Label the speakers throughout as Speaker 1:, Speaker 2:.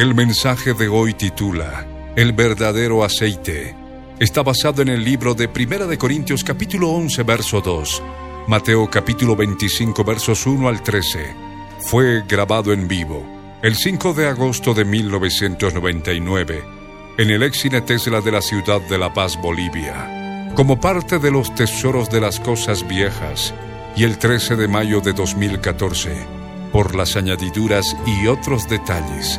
Speaker 1: El mensaje de hoy titula El verdadero aceite. Está basado en el libro de Primera de Corintios capítulo 11 verso 2, Mateo capítulo 25 versos 1 al 13. Fue grabado en vivo el 5 de agosto de 1999 en el ex Tesla de la ciudad de La Paz, Bolivia, como parte de los tesoros de las cosas viejas y el 13 de mayo de 2014 por las añadiduras y otros detalles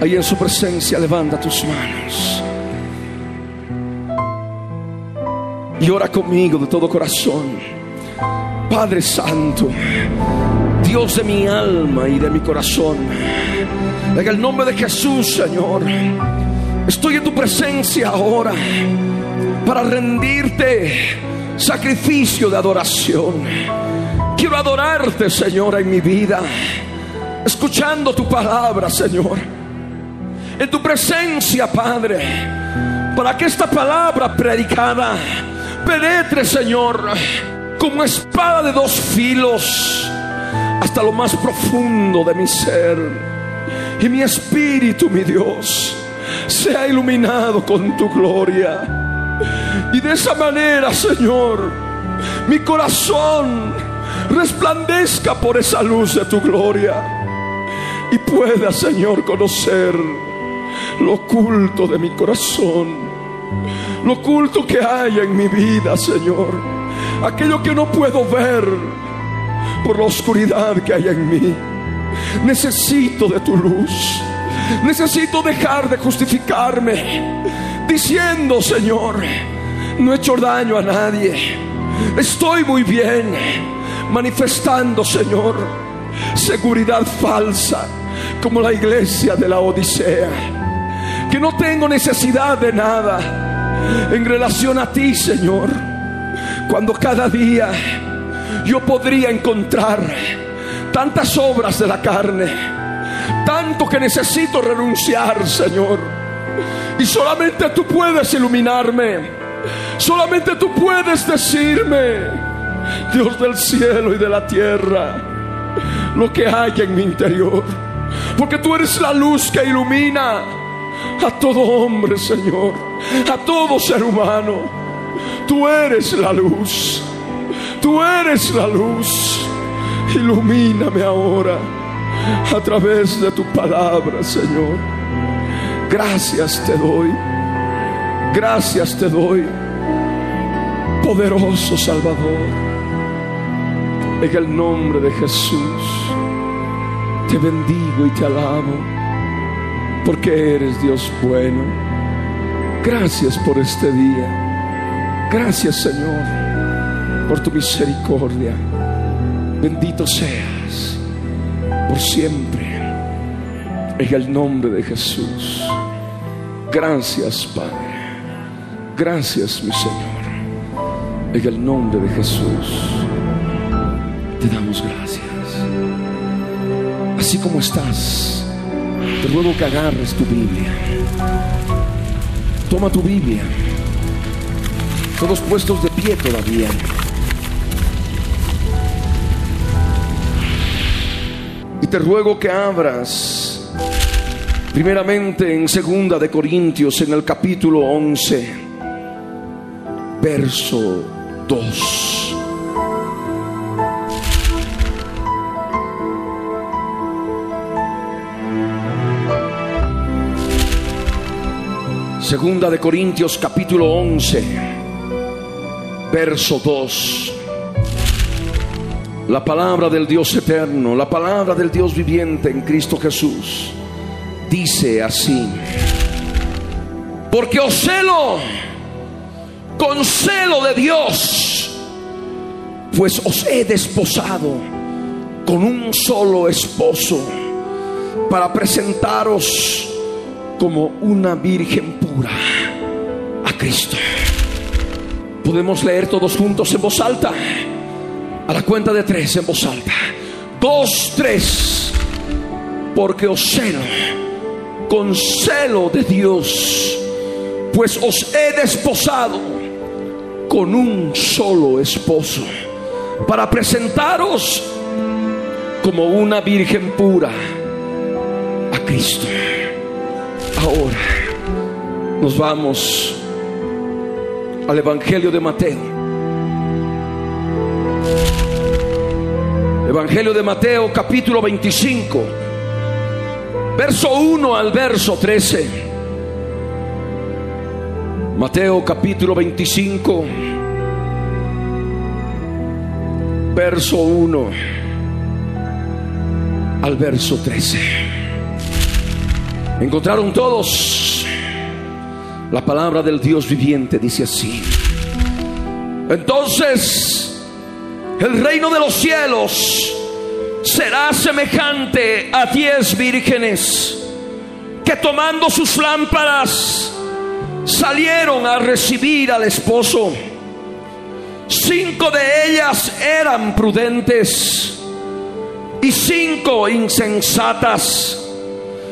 Speaker 2: Ahí en su presencia levanta tus manos. Y ora conmigo de todo corazón. Padre Santo, Dios de mi alma y de mi corazón. En el nombre de Jesús, Señor, estoy en tu presencia ahora para rendirte sacrificio de adoración. Quiero adorarte, Señor, en mi vida, escuchando tu palabra, Señor en tu presencia, Padre, para que esta palabra predicada penetre, Señor, como espada de dos filos hasta lo más profundo de mi ser. Y mi espíritu, mi Dios, sea iluminado con tu gloria. Y de esa manera, Señor, mi corazón resplandezca por esa luz de tu gloria. Y pueda, Señor, conocer lo oculto de mi corazón, lo oculto que hay en mi vida, Señor, aquello que no puedo ver por la oscuridad que hay en mí. Necesito de tu luz. Necesito dejar de justificarme diciendo, Señor, no he hecho daño a nadie. Estoy muy bien manifestando, Señor, seguridad falsa como la iglesia de la Odisea que no tengo necesidad de nada en relación a ti, Señor. Cuando cada día yo podría encontrar tantas obras de la carne, tanto que necesito renunciar, Señor. Y solamente tú puedes iluminarme, solamente tú puedes decirme, Dios del cielo y de la tierra, lo que hay en mi interior. Porque tú eres la luz que ilumina a todo hombre, Señor, a todo ser humano. Tú eres la luz, tú eres la luz. Ilumíname ahora a través de tu palabra, Señor. Gracias te doy, gracias te doy, poderoso Salvador. En el nombre de Jesús, te bendigo y te alabo porque eres Dios bueno. Gracias por este día. Gracias Señor por tu misericordia. Bendito seas por siempre. En el nombre de Jesús. Gracias Padre. Gracias mi Señor. En el nombre de Jesús. Te damos gracias. Así como estás te ruego que agarres tu Biblia. Toma tu Biblia. Todos puestos de pie todavía. Y te ruego que abras primeramente en segunda de Corintios en el capítulo 11. verso 2. Segunda de Corintios capítulo 11, verso 2. La palabra del Dios eterno, la palabra del Dios viviente en Cristo Jesús, dice así. Porque os celo con celo de Dios, pues os he desposado con un solo esposo para presentaros como una virgen pura a Cristo. Podemos leer todos juntos en voz alta. A la cuenta de tres en voz alta. Dos, tres. Porque os celo con celo de Dios, pues os he desposado con un solo esposo para presentaros como una virgen pura a Cristo. Ahora nos vamos al Evangelio de Mateo. Evangelio de Mateo capítulo 25, verso 1 al verso 13. Mateo capítulo 25, verso 1 al verso 13. Encontraron todos la palabra del Dios viviente, dice así. Entonces, el reino de los cielos será semejante a diez vírgenes que tomando sus lámparas salieron a recibir al esposo. Cinco de ellas eran prudentes y cinco insensatas.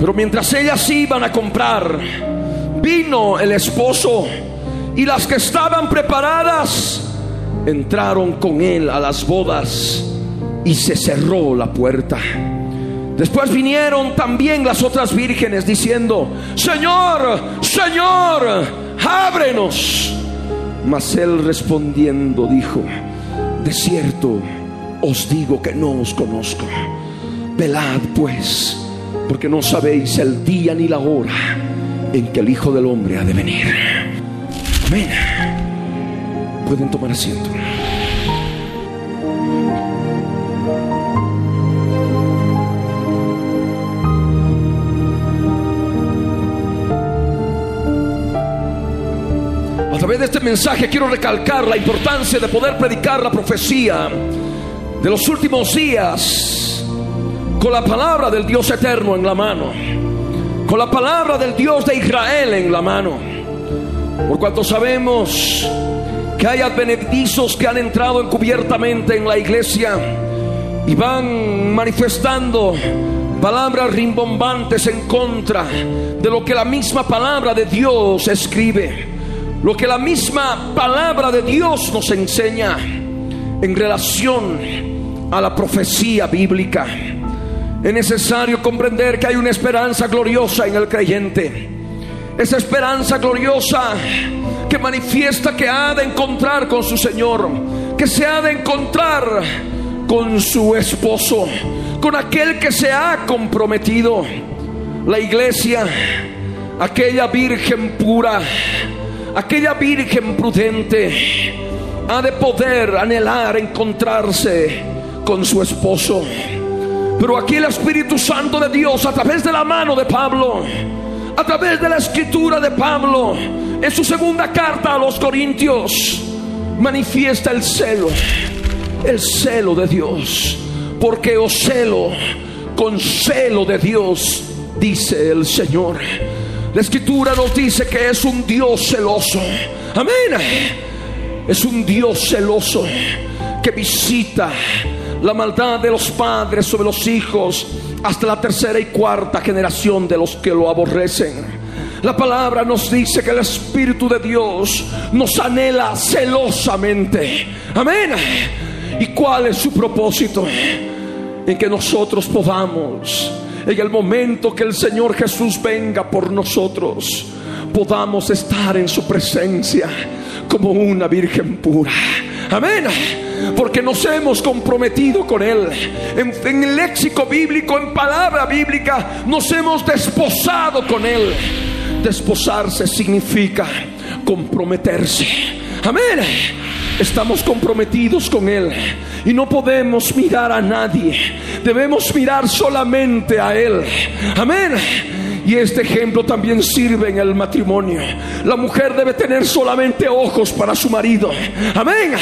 Speaker 2: Pero mientras ellas iban a comprar, vino el esposo y las que estaban preparadas entraron con él a las bodas y se cerró la puerta. Después vinieron también las otras vírgenes diciendo, Señor, Señor, ábrenos. Mas él respondiendo dijo, de cierto os digo que no os conozco. Velad pues porque no sabéis el día ni la hora en que el Hijo del Hombre ha de venir. Amén. Pueden tomar asiento. A través de este mensaje quiero recalcar la importancia de poder predicar la profecía de los últimos días con la palabra del Dios eterno en la mano, con la palabra del Dios de Israel en la mano. Por cuanto sabemos que hay advenedizos que han entrado encubiertamente en la iglesia y van manifestando palabras rimbombantes en contra de lo que la misma palabra de Dios escribe, lo que la misma palabra de Dios nos enseña en relación a la profecía bíblica. Es necesario comprender que hay una esperanza gloriosa en el creyente. Esa esperanza gloriosa que manifiesta que ha de encontrar con su Señor, que se ha de encontrar con su esposo, con aquel que se ha comprometido. La iglesia, aquella virgen pura, aquella virgen prudente ha de poder anhelar encontrarse con su esposo. Pero aquí el Espíritu Santo de Dios, a través de la mano de Pablo, a través de la escritura de Pablo, en su segunda carta a los Corintios, manifiesta el celo, el celo de Dios. Porque os celo con celo de Dios, dice el Señor. La escritura nos dice que es un Dios celoso. Amén. Es un Dios celoso que visita la maldad de los padres sobre los hijos hasta la tercera y cuarta generación de los que lo aborrecen. La palabra nos dice que el Espíritu de Dios nos anhela celosamente. Amén. ¿Y cuál es su propósito? En que nosotros podamos, en el momento que el Señor Jesús venga por nosotros, podamos estar en su presencia como una virgen pura. Amén. Porque nos hemos comprometido con Él. En, el léxico bíblico, en palabra bíblica, nos hemos desposado con Él. Desposarse significa comprometerse. Amén. Estamos comprometidos con Él y no podemos mirar a nadie. Debemos mirar solamente a Él. Amén. Y este ejemplo también sirve en el matrimonio. La mujer debe tener solamente ojos para su marido. Amén.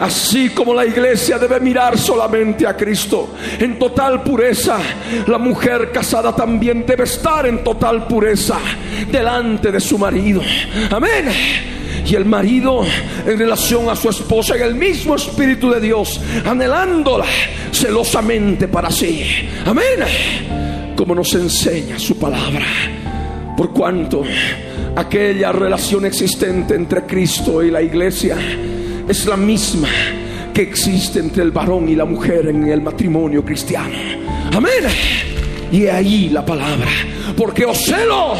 Speaker 2: Así como la iglesia debe mirar solamente a Cristo en total pureza, la mujer casada también debe estar en total pureza delante de su marido. Amén y el marido en relación a su esposa en el mismo Espíritu de Dios, anhelándola celosamente para sí. Amén como nos enseña su palabra. Por cuanto aquella relación existente entre Cristo y la iglesia es la misma que existe entre el varón y la mujer en el matrimonio cristiano. Amén. Y ahí la palabra, porque os celo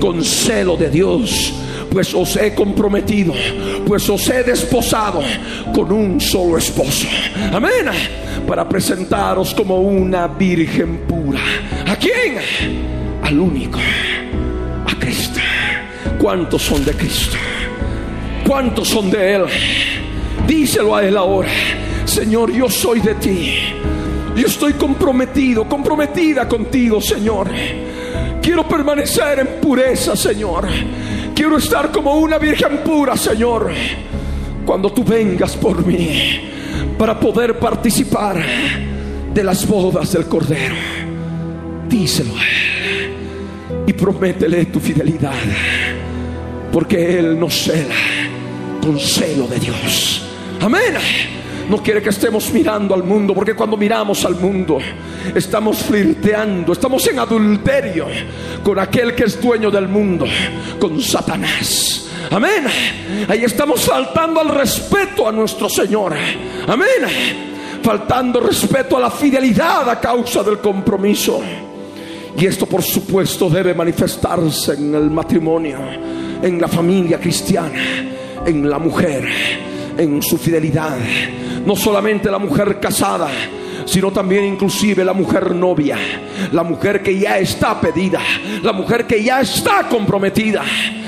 Speaker 2: con celo de Dios, pues os he comprometido, pues os he desposado con un solo esposo. Amén para presentaros como una virgen pura. ¿A quién? Al único, a Cristo. ¿Cuántos son de Cristo? ¿Cuántos son de Él? Díselo a Él ahora. Señor, yo soy de ti. Yo estoy comprometido, comprometida contigo, Señor. Quiero permanecer en pureza, Señor. Quiero estar como una virgen pura, Señor. Cuando tú vengas por mí para poder participar de las bodas del Cordero. Díselo y prométele tu fidelidad, porque Él nos cela con celo de Dios. Amén. No quiere que estemos mirando al mundo, porque cuando miramos al mundo estamos flirteando, estamos en adulterio con aquel que es dueño del mundo, con Satanás. Amén. Ahí estamos faltando al respeto a nuestro Señor. Amén. Faltando respeto a la fidelidad a causa del compromiso. Y esto por supuesto debe manifestarse en el matrimonio, en la familia cristiana, en la mujer, en su fidelidad. No solamente la mujer casada, sino también inclusive la mujer novia, la mujer que ya está pedida, la mujer que ya está comprometida.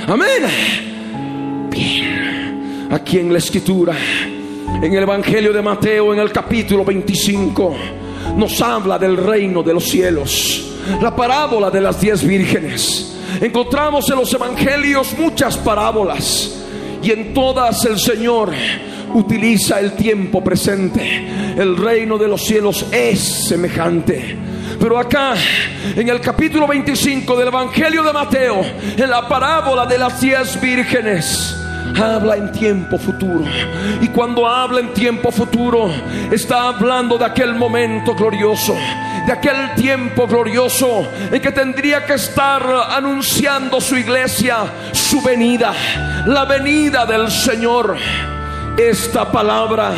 Speaker 2: Amén aquí en la escritura, en el Evangelio de Mateo, en el capítulo 25, nos habla del reino de los cielos, la parábola de las diez vírgenes. Encontramos en los evangelios muchas parábolas y en todas el Señor utiliza el tiempo presente. El reino de los cielos es semejante. Pero acá, en el capítulo 25 del Evangelio de Mateo, en la parábola de las diez vírgenes, habla en tiempo futuro. Y cuando habla en tiempo futuro, está hablando de aquel momento glorioso, de aquel tiempo glorioso en que tendría que estar anunciando su iglesia, su venida, la venida del Señor. Esta palabra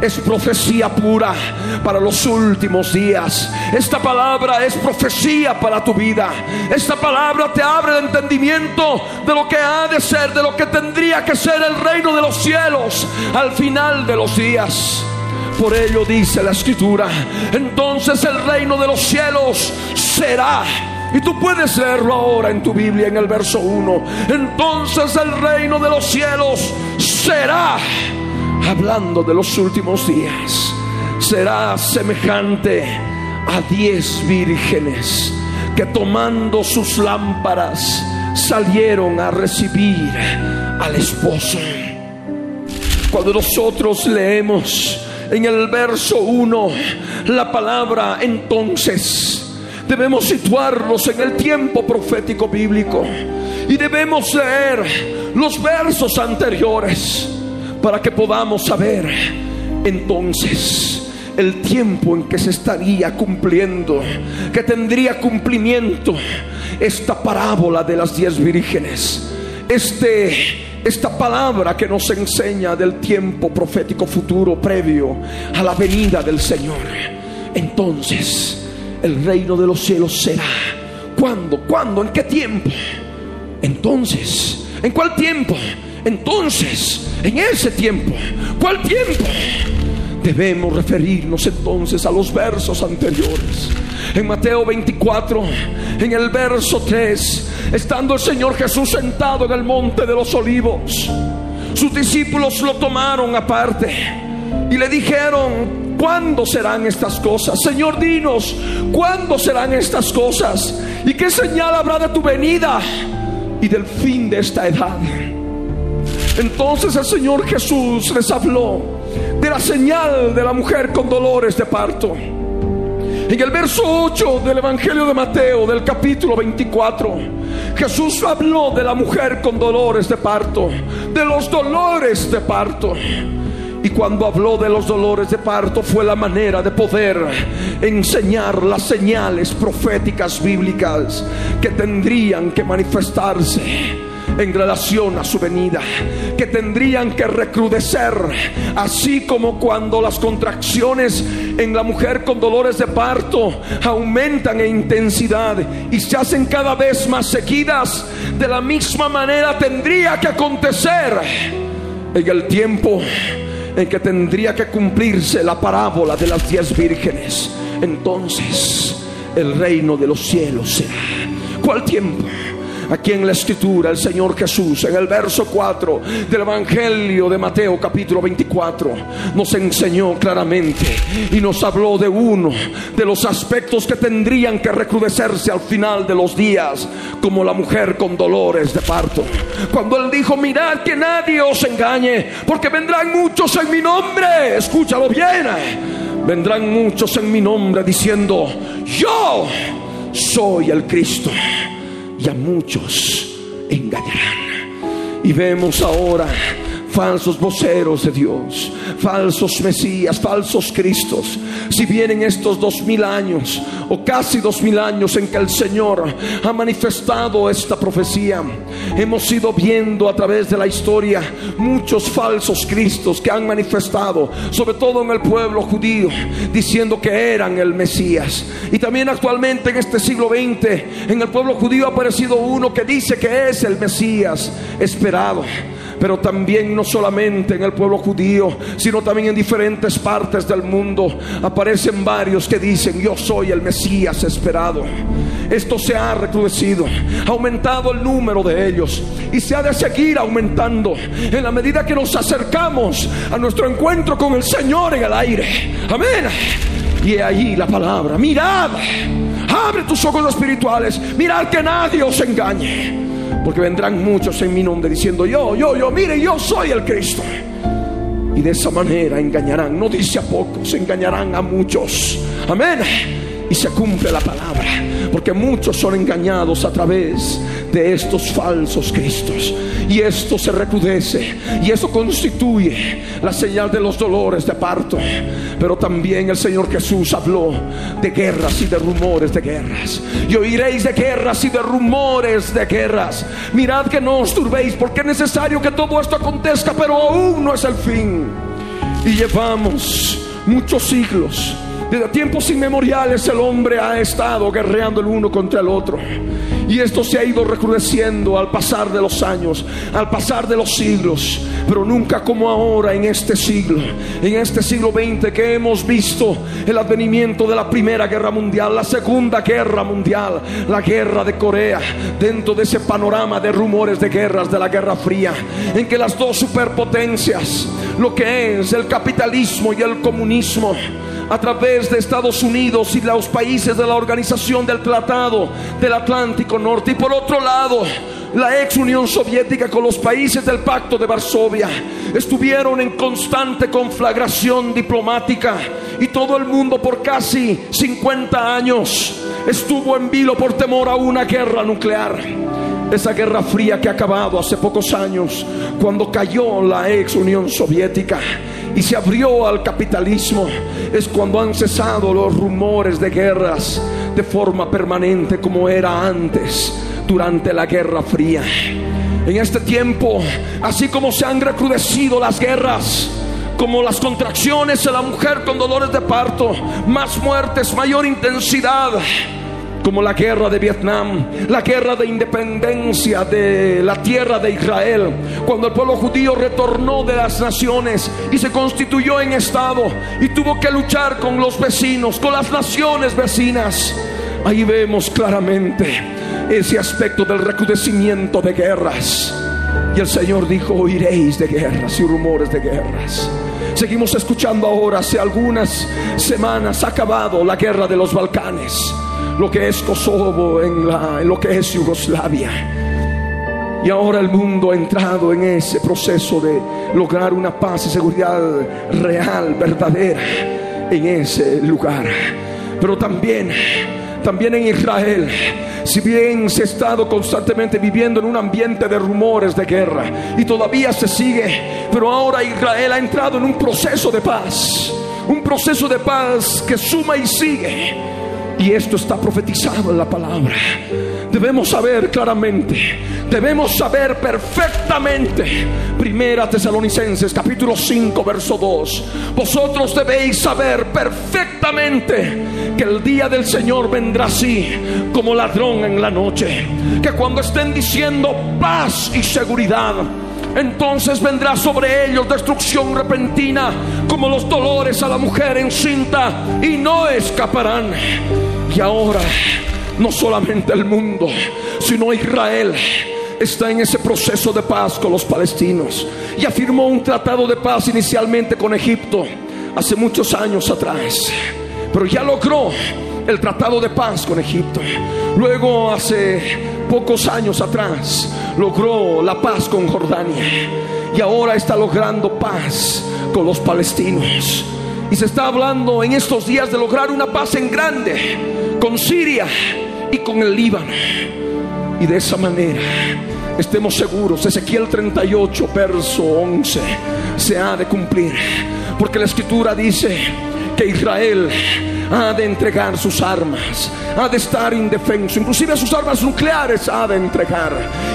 Speaker 2: es profecía pura para los últimos días. Esta palabra es profecía para tu vida. Esta palabra te abre el entendimiento de lo que ha de ser, de lo que tendría que ser el reino de los cielos al final de los días. Por ello dice la escritura, entonces el reino de los cielos será Y tú puedes leerlo ahora en tu Biblia, en el verso 1. Entonces el reino de los cielos será, hablando de los últimos días, será semejante a diez vírgenes que tomando sus lámparas salieron a recibir al esposo. Cuando nosotros leemos en el verso 1 la palabra entonces, debemos situarnos en el tiempo profético bíblico y debemos leer los versos anteriores para que podamos saber entonces el tiempo en que se estaría cumpliendo, que tendría cumplimiento esta parábola de las diez vírgenes. Este, esta palabra que nos enseña del tiempo profético futuro previo a la venida del Señor. Entonces, el reino de los cielos será. ¿Cuándo? ¿Cuándo? ¿En qué tiempo? Entonces, ¿en cuál tiempo? Entonces, en ese tiempo. ¿Cuál tiempo? Debemos referirnos entonces a los versos anteriores. En Mateo 24, en el verso 3, estando el Señor Jesús sentado en el monte de los olivos, sus discípulos lo tomaron aparte y le dijeron, ¿cuándo serán estas cosas? Señor, dinos, ¿cuándo serán estas cosas? ¿Y qué señal habrá de tu venida y del fin de esta edad? Entonces el Señor Jesús les habló de la señal de la mujer con dolores de parto. En el verso 8 del Evangelio de Mateo, del capítulo 24, Jesús habló de la mujer con dolores de parto, de los dolores de parto. Y cuando habló de los dolores de parto fue la manera de poder enseñar las señales proféticas bíblicas que tendrían que manifestarse en relación a su venida, que tendrían que recrudecer, así como cuando las contracciones en la mujer con dolores de parto aumentan en intensidad y se hacen cada vez más seguidas, de la misma manera tendría que acontecer en el tiempo en que tendría que cumplirse la parábola de las diez vírgenes. Entonces el reino de los cielos será. ¿Cuál tiempo? Aquí en la escritura el Señor Jesús, en el verso 4 del Evangelio de Mateo capítulo 24, nos enseñó claramente y nos habló de uno de los aspectos que tendrían que recrudecerse al final de los días, como la mujer con dolores de parto. Cuando Él dijo, mirad que nadie os engañe, porque vendrán muchos en mi nombre, escúchalo bien, vendrán muchos en mi nombre diciendo, yo soy el Cristo y a muchos engañarán. Y vemos ahora falsos voceros de Dios, falsos Mesías, falsos Cristos. Si vienen estos dos mil años o casi dos mil años en que el Señor ha manifestado esta profecía, hemos ido viendo a través de la historia muchos falsos Cristos que han manifestado, sobre todo en el pueblo judío, diciendo que eran el Mesías. Y también actualmente en este siglo XX, en el pueblo judío ha aparecido uno que dice que es el Mesías esperado pero también no solamente en el pueblo judío, sino también en diferentes partes del mundo aparecen varios que dicen, yo soy el Mesías esperado. Esto se ha recrudecido, ha aumentado el número de ellos y se ha de seguir aumentando en la medida que nos acercamos a nuestro encuentro con el Señor en el aire. Amén. Y ahí la palabra, mirad, abre tus ojos espirituales, mirad que nadie os engañe. Porque vendrán muchos en mi nombre diciendo, yo, yo, yo, mire, yo soy el Cristo. Y de esa manera engañarán, no dice a pocos, engañarán a muchos. Amén. Y se cumple la palabra. Porque muchos son engañados a través de estos falsos Cristos. Y esto se recrudece. Y eso constituye la señal de los dolores de parto. Pero también el Señor Jesús habló de guerras y de rumores de guerras. Y oiréis de guerras y de rumores de guerras. Mirad que no os turbéis, porque es necesario que todo esto acontezca, pero aún no es el fin. Y llevamos muchos siglos Desde tiempos inmemoriales el hombre ha estado guerreando el uno contra el otro. Y esto se ha ido recrudeciendo al pasar de los años, al pasar de los siglos, pero nunca como ahora en este siglo, en este siglo XX que hemos visto el advenimiento de la Primera Guerra Mundial, la Segunda Guerra Mundial, la Guerra de Corea, dentro de ese panorama de rumores de guerras de la Guerra Fría, en que las dos superpotencias, lo que es el capitalismo y el comunismo, a través de Estados Unidos y los países de la Organización del Tratado del Atlántico Norte. Y por otro lado, la ex Unión Soviética con los países del Pacto de Varsovia estuvieron en constante conflagración diplomática y todo el mundo por casi 50 años estuvo en vilo por temor a una guerra nuclear. Esa guerra fría que ha acabado hace pocos años cuando cayó la ex Unión Soviética y se abrió al capitalismo, es cuando han cesado los rumores de guerras de forma permanente como era antes, durante la Guerra Fría. En este tiempo, así como se han recrudecido las guerras, como las contracciones en la mujer con dolores de parto, más muertes, mayor intensidad como la guerra de Vietnam, la guerra de independencia de la tierra de Israel, cuando el pueblo judío retornó de las naciones y se constituyó en Estado y tuvo que luchar con los vecinos, con las naciones vecinas. Ahí vemos claramente ese aspecto del recrudecimiento de guerras. Y el Señor dijo, oiréis de guerras y rumores de guerras. Seguimos escuchando ahora, hace algunas semanas ha acabado la guerra de los Balcanes lo que es Kosovo, en, lo que es Yugoslavia. Y ahora el mundo ha entrado en ese proceso de lograr una paz y seguridad real, verdadera, en ese lugar. Pero también, también en Israel, si bien se ha estado constantemente viviendo en un ambiente de rumores de guerra y todavía se sigue, pero ahora Israel ha entrado en un proceso de paz, un proceso de paz que suma y sigue y esto está profetizado en la palabra. Debemos saber claramente, debemos saber perfectamente. Primera Tesalonicenses capítulo 5 verso 2. Vosotros debéis saber perfectamente que el día del Señor vendrá así como ladrón en la noche. Que cuando estén diciendo paz y seguridad, entonces vendrá sobre ellos destrucción repentina como los dolores a la mujer encinta y no escaparán. Y ahora no solamente el mundo, sino Israel está en ese proceso de paz con los palestinos y afirmó un tratado de paz inicialmente con Egipto hace muchos años atrás, pero ya logró el tratado de paz con Egipto. Luego hace pocos años atrás logró la paz con Jordania y ahora está logrando paz con los palestinos. Y se está hablando en estos días de lograr una paz en grande con Siria y con el Líbano. Y de esa manera estemos seguros, Ezequiel 38, verso 11, se ha de cumplir. Porque la escritura dice que Israel ha de entregar sus armas, ha de estar indefenso, inclusive sus armas nucleares ha de entregar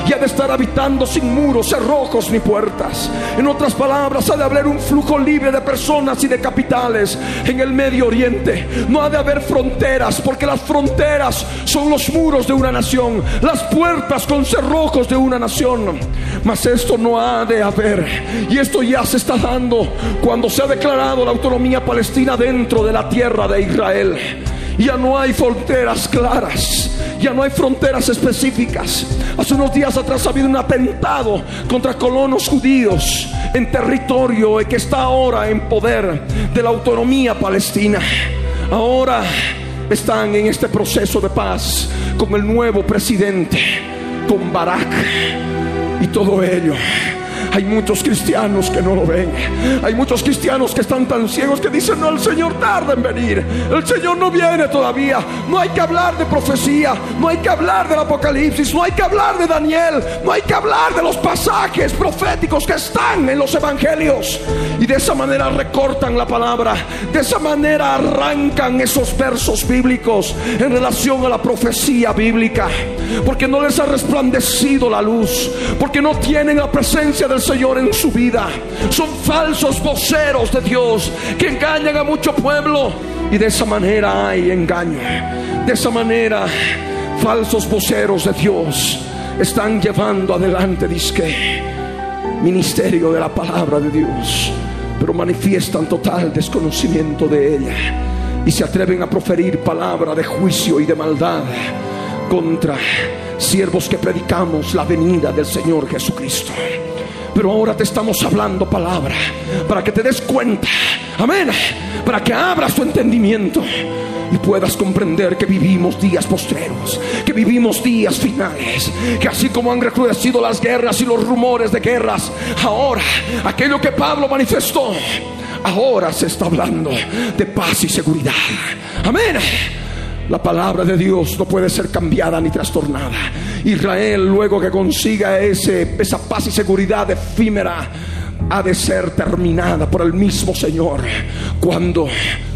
Speaker 2: y ha de estar habitando sin muros, cerrojos ni puertas. En otras palabras, ha de haber un flujo libre de personas y de capitales en el Medio Oriente. No ha de haber fronteras, porque las fronteras son los muros de una nación, las puertas con cerrojos de una nación. Mas esto no ha de haber, y esto ya se está dando cuando se ha declarado la autonomía palestina dentro de la tierra de Israel. Ya no hay fronteras claras, ya no hay fronteras específicas. Hace unos días atrás ha habido un atentado contra colonos judíos en territorio que está ahora en poder de la autonomía palestina. Ahora están en este proceso de paz con el nuevo presidente, con Barak y todo ello hay muchos cristianos que no lo ven. Hay muchos cristianos que están tan ciegos que dicen, no, el Señor tarda en venir. El Señor no viene todavía. No hay que hablar de profecía. No hay que hablar del Apocalipsis. No hay que hablar de Daniel. No hay que hablar de los pasajes proféticos que están en los evangelios. Y de esa manera recortan la palabra. De esa manera arrancan esos versos bíblicos en relación a la profecía bíblica. Porque no les ha resplandecido la luz. Porque no tienen la presencia de del Señor en su vida. Son falsos voceros de Dios que engañan a mucho pueblo. Y de esa manera hay engaño. De esa manera falsos voceros de Dios están llevando adelante, disque, ministerio de la palabra de Dios, pero manifiestan total desconocimiento de ella y se atreven a proferir palabra de juicio y de maldad contra siervos que predicamos la venida del Señor Jesucristo. Pero ahora te estamos hablando palabra para que te des cuenta, amén, para que abras tu entendimiento y puedas comprender que vivimos días postreros, que vivimos días finales, que así como han recrudecido las guerras y los rumores de guerras, ahora aquello que Pablo manifestó, ahora se está hablando de paz y seguridad. Amén. La palabra de Dios no puede ser cambiada ni trastornada. Israel, luego que consiga ese, esa paz y seguridad efímera, ha de ser terminada por el mismo Señor. Cuando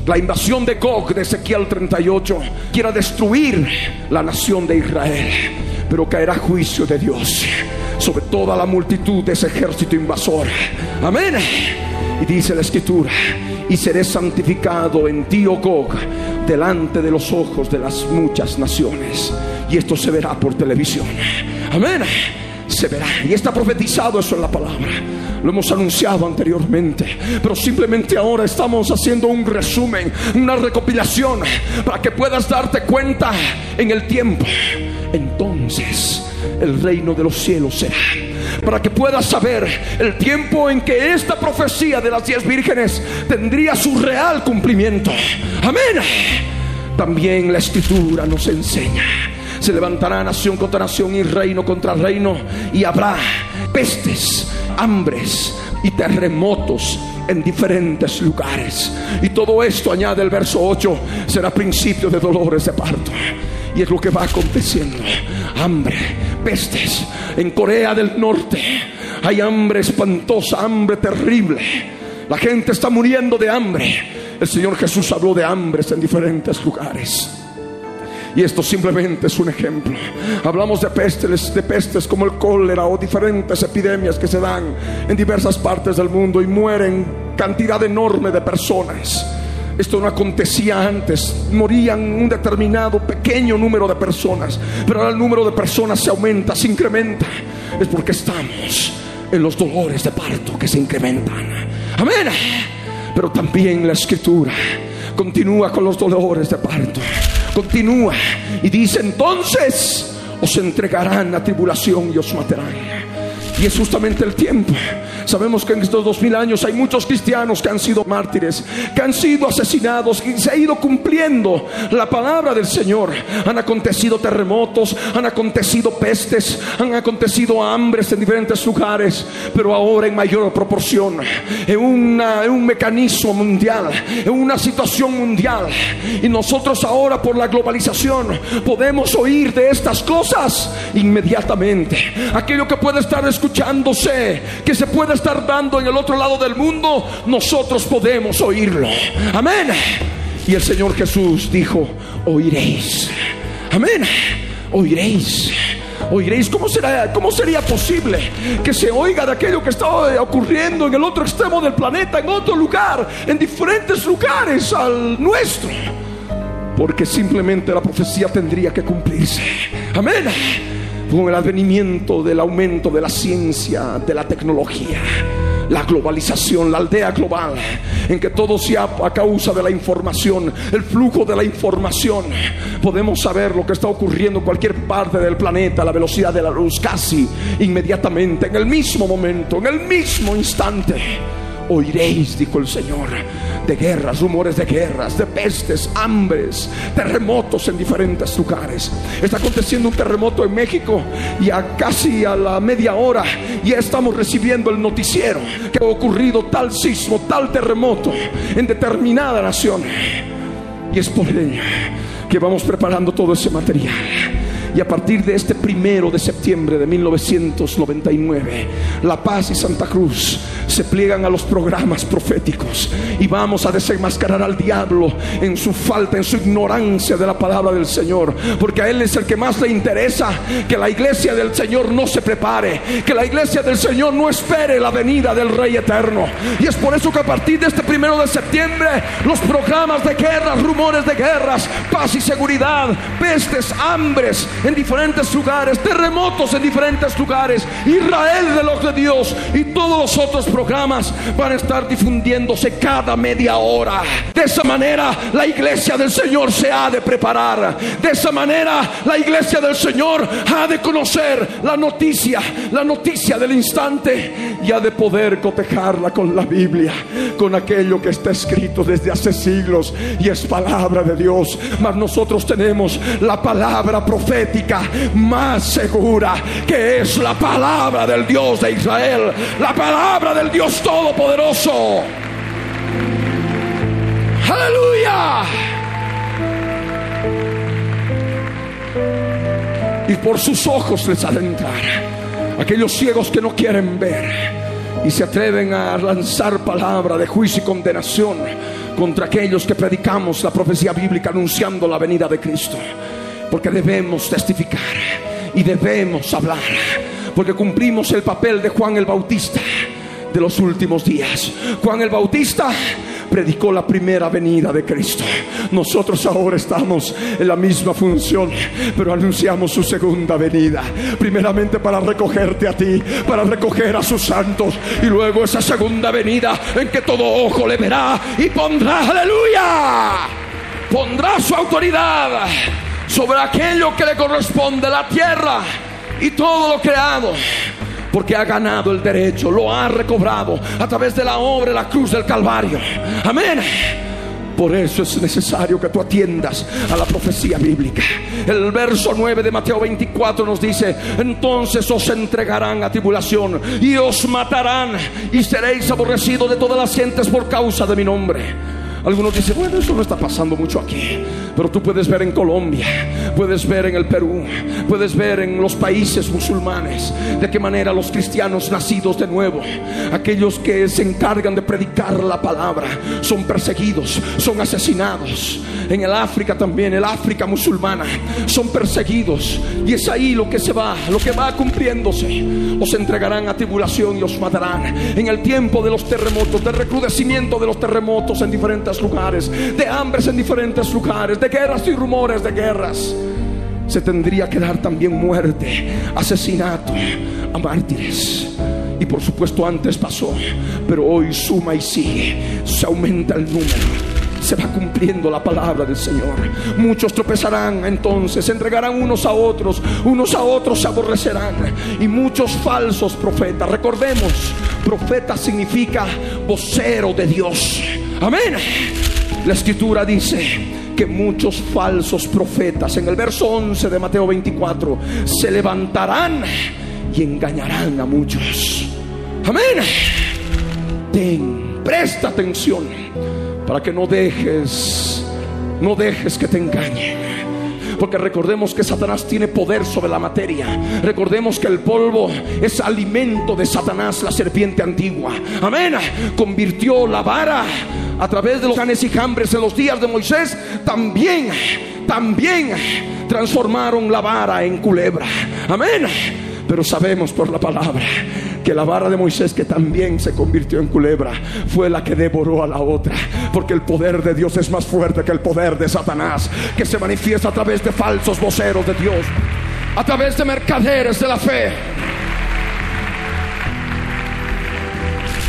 Speaker 2: la invasión de Gog de Ezequiel 38 quiera destruir la nación de Israel, pero caerá juicio de Dios sobre toda la multitud de ese ejército invasor. Amén. Y dice la escritura, y seré santificado en ti, oh Gog, delante de los ojos de las muchas naciones. Y esto se verá por televisión. Amén. Se verá. Y está profetizado eso en la palabra. Lo hemos anunciado anteriormente. Pero simplemente ahora estamos haciendo un resumen, una recopilación, para que puedas darte cuenta en el tiempo. Entonces el reino de los cielos será para que puedas saber el tiempo en que esta profecía de las diez vírgenes tendría su real cumplimiento. Amén. También la escritura nos enseña. Se levantará nación contra nación y reino contra reino y habrá pestes, hambres y terremotos en diferentes lugares. Y todo esto, añade el verso 8, será principio de dolores de parto. Y es lo que va aconteciendo. Hambre, pestes. En Corea del Norte hay hambre espantosa, hambre terrible. La gente está muriendo de hambre. El Señor Jesús habló de hambres en diferentes lugares. Y esto simplemente es un ejemplo. Hablamos de pestes, de pestes como el cólera o diferentes epidemias que se dan en diversas partes del mundo y mueren cantidad enorme de personas. Esto no acontecía antes. Morían un determinado pequeño número de personas. Pero ahora el número de personas se aumenta, se incrementa. Es porque estamos en los dolores de parto que se incrementan. Amén. Pero también la escritura continúa con los dolores de parto. Continúa y dice entonces os entregarán a tribulación y os matarán. Y es justamente el tiempo Sabemos que en estos dos mil años hay muchos cristianos que han sido mártires, que han sido asesinados, y se ha ido cumpliendo la palabra del Señor. Han acontecido terremotos, han acontecido pestes, han acontecido hambres en diferentes lugares, pero ahora en mayor proporción, en, un mecanismo mundial, en una situación mundial. Y nosotros ahora por la globalización podemos oír de estas cosas inmediatamente. Aquello que puede estar escuchándose, que se puede estar dando en el otro lado del mundo, nosotros podemos oírlo. Amén. Y el Señor Jesús dijo, oiréis. Amén. Oiréis. Oiréis, ¿cómo, será, ¿cómo sería posible que se oiga de aquello que está ocurriendo en el otro extremo del planeta, en otro lugar, en diferentes lugares al nuestro? Porque simplemente la profecía tendría que cumplirse. Amén con el advenimiento del aumento de la ciencia, de la tecnología, la globalización, la aldea global, en que todo sea a causa de la información, el flujo de la información. Podemos saber lo que está ocurriendo en cualquier parte del planeta la velocidad de la luz, casi inmediatamente, en el mismo momento, en el mismo instante oiréis, dijo el Señor, de guerras, rumores de guerras, de pestes, hambres, terremotos en diferentes lugares. Está aconteciendo un terremoto en México y a casi a la media hora ya estamos recibiendo el noticiero que ha ocurrido tal sismo, tal terremoto en determinada nación. Y es por ello que vamos preparando todo ese material. Y a partir de este primero de septiembre, de 1999, La Paz y Santa Cruz se pliegan a los programas proféticos y vamos a desenmascarar al diablo en su falta, en su ignorancia de la palabra del Señor, porque a él es el que más le interesa que la iglesia del Señor no se prepare, que la iglesia del Señor no espere la venida del Rey eterno. Y es por eso que a partir de este primero de septiembre, los programas de guerras, rumores de guerras, paz y seguridad, pestes, hambres en diferentes lugares, terremotos en diferentes lugares, Israel de los de Dios y todos los otros programas van a estar difundiéndose cada media hora. De esa manera la iglesia del Señor se ha de preparar. De esa manera la iglesia del Señor ha de conocer la noticia, la noticia del instante y ha de poder cotejarla con la Biblia, con aquello que está escrito desde hace siglos y es palabra de Dios. Mas nosotros tenemos la palabra profética más segura que es la palabra del Dios de Israel, la palabra del Dios Todopoderoso. Aleluya. Y por sus ojos les ha de entrar. Aquellos ciegos que no quieren ver y se atreven a lanzar palabra de juicio y condenación contra aquellos que predicamos la profecía bíblica anunciando la venida de Cristo. Porque debemos testificar y debemos hablar. Porque cumplimos el papel de Juan el Bautista de los últimos días. Juan el Bautista predicó la primera venida de Cristo. Nosotros ahora estamos en la misma función, pero anunciamos su segunda venida. Primeramente para recogerte a ti, para recoger a sus santos, y luego esa segunda venida en que todo ojo le verá y pondrá, aleluya, pondrá su autoridad sobre aquello que le corresponde, la tierra y todo lo creado porque ha ganado el derecho, lo ha recobrado a través de la obra la cruz del Calvario. Amén. Por eso es necesario que tú atiendas a la profecía bíblica. El verso 9 de Mateo 24 nos dice, entonces os entregarán a tribulación y os matarán y seréis aborrecidos de todas las gentes por causa de mi nombre. Algunos dicen, bueno, eso no está pasando mucho aquí. Pero tú puedes ver en Colombia, puedes ver en el Perú, puedes ver en los países musulmanes de qué manera los cristianos nacidos de nuevo, aquellos que se encargan de predicar la palabra, son perseguidos, son asesinados. En el África también, el África musulmana, son perseguidos. Y es ahí lo que se va, lo que va cumpliéndose. Os entregarán a tribulación y os matarán. En el tiempo de los terremotos, del recrudecimiento de los terremotos en diferentes lugares, de hambres en diferentes lugares, de guerras y rumores de guerras. Se tendría que dar también muerte, asesinato a mártires. Y por supuesto antes pasó, pero hoy suma y sigue, se aumenta el número se va cumpliendo la palabra del Señor. Muchos tropezarán entonces, se entregarán unos a otros, unos a otros se aborrecerán. Y muchos falsos profetas, recordemos, profeta significa vocero de Dios. Amén. La escritura dice que muchos falsos profetas, en el verso 11 de Mateo 24, se levantarán y engañarán a muchos. Amén. Ten, presta atención para que no dejes, no dejes que te engañen. Porque recordemos que Satanás tiene poder sobre la materia. Recordemos que el polvo es alimento de Satanás, la serpiente antigua. Amén. Convirtió la vara a través de los canes y jambres en los días de Moisés. También, también transformaron la vara en culebra. Amén. Pero sabemos por la palabra que la vara de Moisés, que también se convirtió en culebra, fue la que devoró a la otra. Porque el poder de Dios es más fuerte que el poder de Satanás, que se manifiesta a través de falsos voceros de Dios, a través de mercaderes de la fe.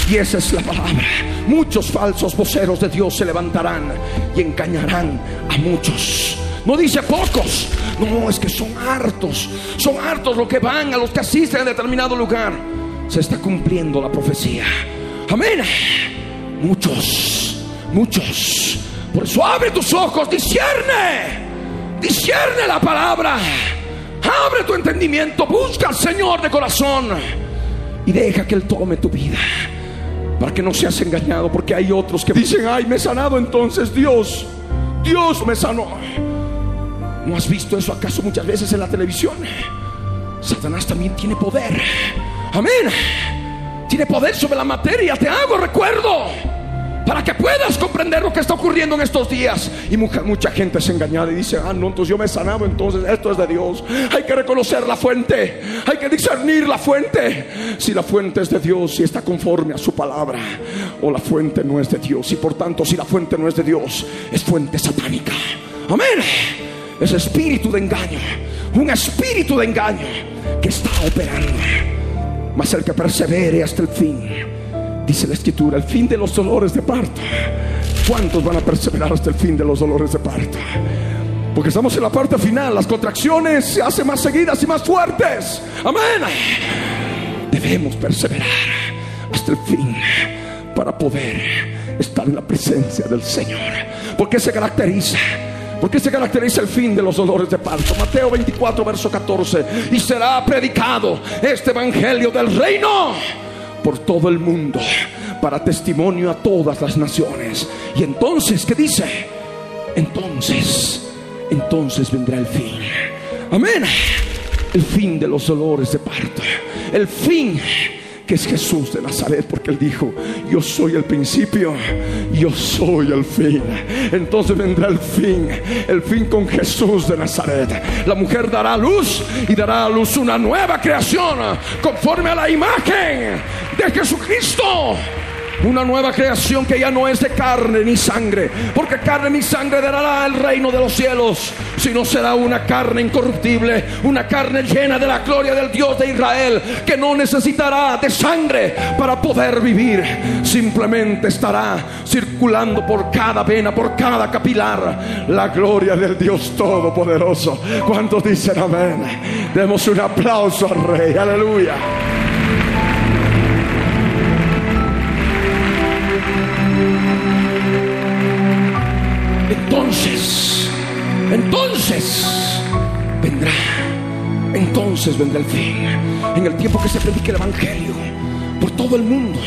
Speaker 2: Y esa es la palabra. Muchos falsos voceros de Dios se levantarán y engañarán a muchos. No dice pocos. No, es que son hartos. Son hartos los que van, a los que asisten a determinado lugar. Se está cumpliendo la profecía. Amén. Muchos, muchos. Por eso abre tus ojos, discierne. Discierne la palabra. Abre tu entendimiento. Busca al Señor de corazón. Y deja que Él tome tu vida. Para que no seas engañado. Porque hay otros que dicen, ay, me he sanado entonces Dios. Dios me sanó. ¿No has visto eso acaso muchas veces en la televisión? Satanás también tiene poder. Amén. Tiene poder sobre la materia. Te hago recuerdo para que puedas comprender lo que está ocurriendo en estos días. Y mucha, mucha gente es engañada y dice, ah, no, entonces yo me he sanado, entonces esto es de Dios. Hay que reconocer la fuente, hay que discernir la fuente. Si la fuente es de Dios y está conforme a su palabra, o la fuente no es de Dios. Y por tanto, si la fuente no es de Dios, es fuente satánica. Amén. Es espíritu de engaño, un espíritu de engaño que está operando. Mas el que persevere hasta el fin Dice la escritura, el fin de los dolores de parto. ¿Cuántos van a perseverar hasta el fin de los dolores de parto? Porque estamos en la parte final, las contracciones se hacen más seguidas y más fuertes. Amén. Debemos perseverar hasta el fin para poder estar en la presencia del Señor. Porque se caracteriza porque se caracteriza el fin de los dolores de parto. Mateo 24, verso 14. Y será predicado este evangelio del reino por todo el mundo para testimonio a todas las naciones. Y entonces, ¿qué dice? Entonces, entonces vendrá el fin. Amén. El fin de los dolores de parto. El fin que es Jesús de Nazaret, porque él dijo, yo soy el principio, yo soy el fin. Entonces vendrá el fin, el fin con Jesús de Nazaret. La mujer dará luz y dará a luz una nueva creación conforme a la imagen de Jesucristo. Una nueva creación que ya no es de carne ni sangre, porque carne ni sangre dará el reino de los cielos, sino será una carne incorruptible, una carne llena de la gloria del Dios de Israel, que no necesitará de sangre para poder vivir, simplemente estará circulando por cada vena, por cada capilar, la gloria del Dios Todopoderoso. ¿Cuántos dicen amén? Demos un aplauso al Rey, aleluya. Entonces, entonces vendrá, entonces vendrá el fin. En el tiempo que se predique el Evangelio por todo el mundo.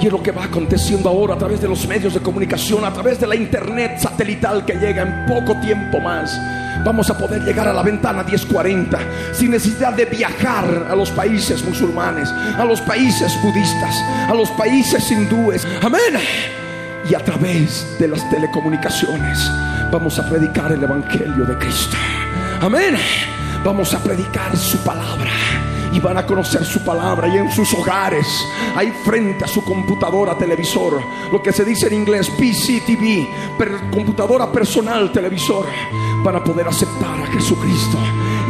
Speaker 2: Y es lo que va aconteciendo ahora a través de los medios de comunicación, a través de la internet satelital que llega en poco tiempo más. Vamos a poder llegar a la ventana 1040 sin necesidad de viajar a los países musulmanes, a los países budistas, a los países hindúes. Amén y a través de las telecomunicaciones vamos a predicar el Evangelio de Cristo. Amén. Vamos a predicar su palabra y van a conocer su palabra y en sus hogares, ahí frente a su computadora, televisor, lo que se dice en inglés PCTV, computadora personal, televisor, van a poder aceptar a Jesucristo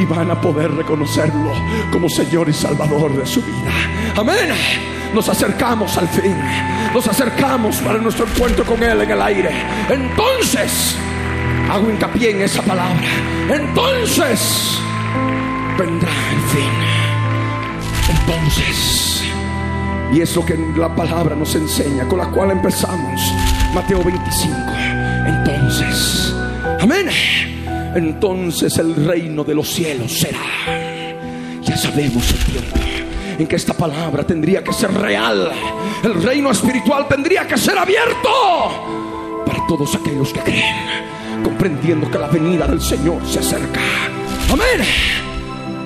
Speaker 2: y van a poder reconocerlo como Señor y Salvador de su vida. Amén nos acercamos al fin, nos acercamos para nuestro encuentro con Él en el aire. Entonces, hago hincapié en esa palabra. Entonces, vendrá el fin. Entonces, y es lo que la palabra nos enseña, con la cual empezamos. Mateo 25. Entonces, amén. Entonces el reino de los cielos será. Ya sabemos el tiempo en que esta palabra tendría que ser real. El reino espiritual tendría que ser abierto para todos aquellos que creen, comprendiendo que la venida del Señor se acerca. Amén.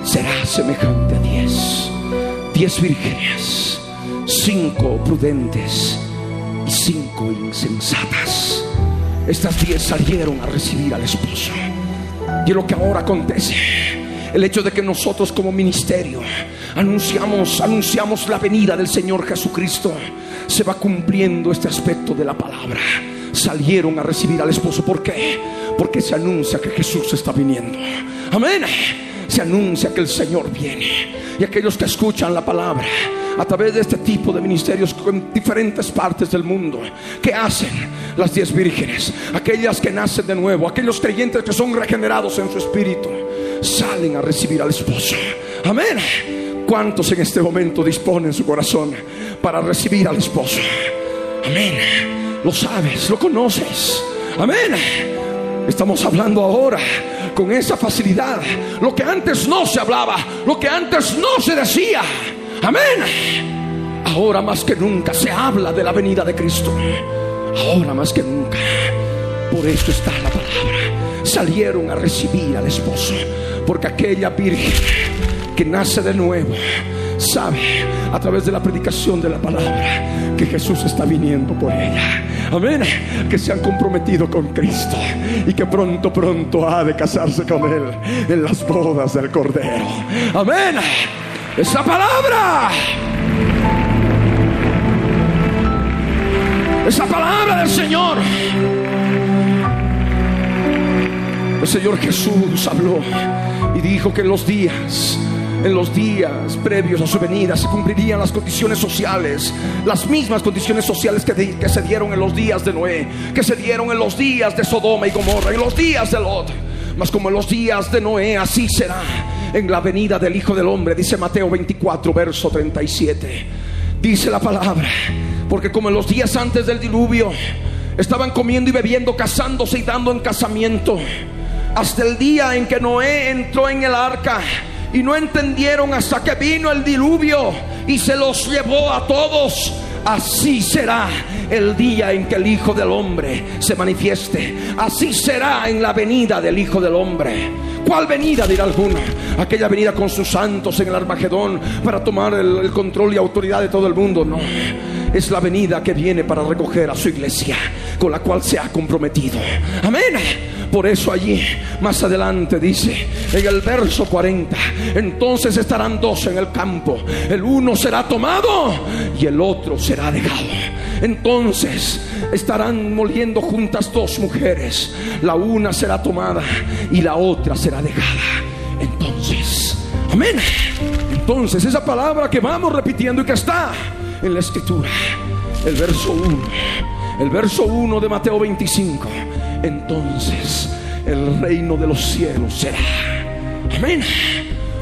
Speaker 2: Será semejante a diez, diez vírgenes, cinco prudentes y cinco insensatas. Estas diez salieron a recibir al esposo. Y lo que ahora acontece el hecho de que nosotros como ministerio anunciamos, anunciamos la venida del Señor Jesucristo, se va cumpliendo este aspecto de la palabra. Salieron a recibir al esposo. ¿Por qué? Porque se anuncia que Jesús está viniendo. Amén. Se anuncia que el Señor viene. Y aquellos que escuchan la palabra a través de este tipo de ministerios en diferentes partes del mundo. ¿Qué hacen las diez vírgenes? Aquellas que nacen de nuevo, aquellos creyentes que son regenerados en su espíritu salen a recibir al esposo. Amén. ¿Cuántos en este momento disponen su corazón para recibir al esposo? Amén. Lo sabes, lo conoces. Amén. Estamos hablando ahora con esa facilidad. Lo que antes no se hablaba, lo que antes no se decía. Amén. Ahora más que nunca se habla de la venida de Cristo. Ahora más que nunca. Por eso está la palabra. Salieron a recibir al esposo porque aquella virgen que nace de nuevo sabe a través de la predicación de la palabra que Jesús está viniendo por ella. Amén. Que se han comprometido con Cristo y que pronto, pronto ha de casarse con Él en las bodas del Cordero. Amén. Esa palabra. Esa palabra del Señor. El Señor Jesús habló y dijo que en los días en los días previos a su venida se cumplirían las condiciones sociales, las mismas condiciones sociales que, que, se dieron en los días de Noé, que se dieron en los días de Sodoma y Gomorra, en los días de Lot. Mas como en los días de Noé, así será en la venida del Hijo del Hombre, dice Mateo 24, verso 37. Dice la palabra, porque como en los días antes del diluvio, estaban comiendo y bebiendo, casándose y dando en casamiento, hasta el día en que Noé entró en el arca y no entendieron hasta que vino el diluvio y se los llevó a todos. Así será el día en que el Hijo del Hombre se manifieste. Así será en la venida del Hijo del Hombre. ¿Cuál venida? dirá alguno. Aquella venida con sus santos en el Armagedón para tomar el, el control y autoridad de todo el mundo. No. Es la venida que viene para recoger a su iglesia con la cual se ha comprometido. Amén. Por eso allí, más adelante dice, en el verso 40, entonces estarán dos en el campo, el uno será tomado y el otro será dejado. Entonces estarán moliendo juntas dos mujeres, la una será tomada y la otra será dejada. Entonces, amén. Entonces esa palabra que vamos repitiendo y que está en la escritura, el verso 1, el verso 1 de Mateo 25 entonces el reino de los cielos será. Amén.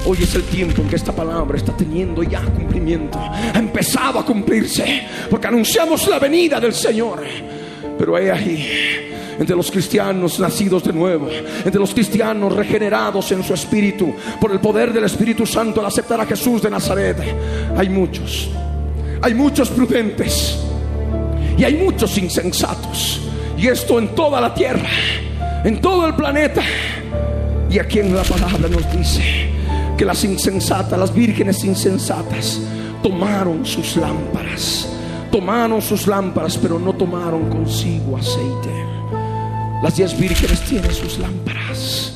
Speaker 2: Hoy es el tiempo en que esta palabra está teniendo ya cumplimiento. Ha empezado a cumplirse. Porque anunciamos la venida del Señor. Pero hay ahí, entre los cristianos nacidos de nuevo, entre los cristianos regenerados en su espíritu, por el poder del Espíritu Santo al aceptar a Jesús de Nazaret, hay muchos. Hay muchos prudentes. Y hay muchos insensatos. Y esto en toda la tierra, en todo el planeta. Y aquí en la palabra nos dice que las insensatas, las vírgenes insensatas, tomaron sus lámparas. Tomaron sus lámparas, pero no tomaron consigo aceite. Las diez vírgenes tienen sus lámparas.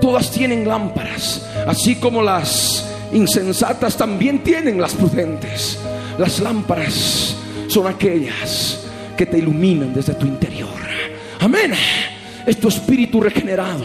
Speaker 2: Todas tienen lámparas, así como las insensatas también tienen las prudentes. Las lámparas son aquellas que te iluminan desde tu interior. Amén. Es tu espíritu regenerado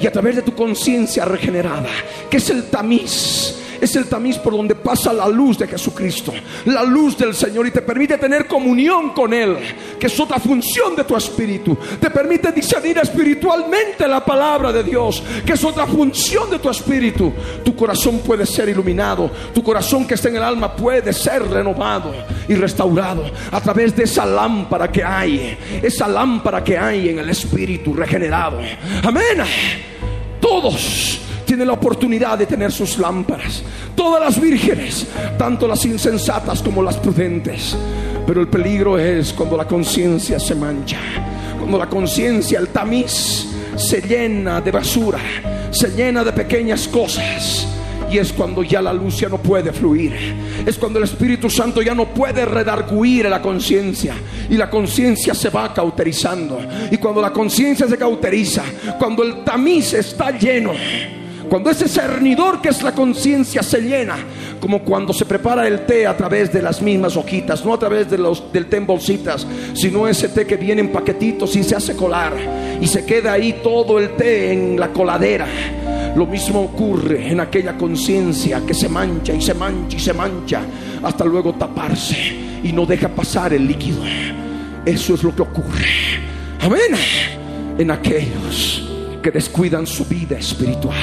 Speaker 2: y a través de tu conciencia regenerada, que es el tamiz es el tamiz por donde pasa la luz de Jesucristo, la luz del Señor y te permite tener comunión con Él, que es otra función de tu espíritu. Te permite discernir espiritualmente la palabra de Dios, que es otra función de tu espíritu. Tu corazón puede ser iluminado, tu corazón que está en el alma puede ser renovado y restaurado a través de esa lámpara que hay, esa lámpara que hay en el espíritu regenerado. Amén. Todos tienen la oportunidad de tener sus lámparas. Todas las vírgenes, tanto las insensatas como las prudentes. Pero el peligro es cuando la conciencia se mancha, cuando la conciencia, el tamiz, se llena de basura, se llena de pequeñas cosas. Y es cuando ya la luz ya no puede fluir. Es cuando el Espíritu Santo ya no puede redarguir la conciencia. Y la conciencia se va cauterizando. Y cuando la conciencia se cauteriza, cuando el tamiz está lleno, cuando ese cernidor que es la conciencia se llena, como cuando se prepara el té a través de las mismas hojitas, no a través de los, del té en bolsitas, sino ese té que viene en paquetitos y se hace colar y se queda ahí todo el té en la coladera. Lo mismo ocurre en aquella conciencia que se mancha y se mancha y se mancha hasta luego taparse y no deja pasar el líquido. Eso es lo que ocurre. Amén. En aquellos que descuidan su vida espiritual.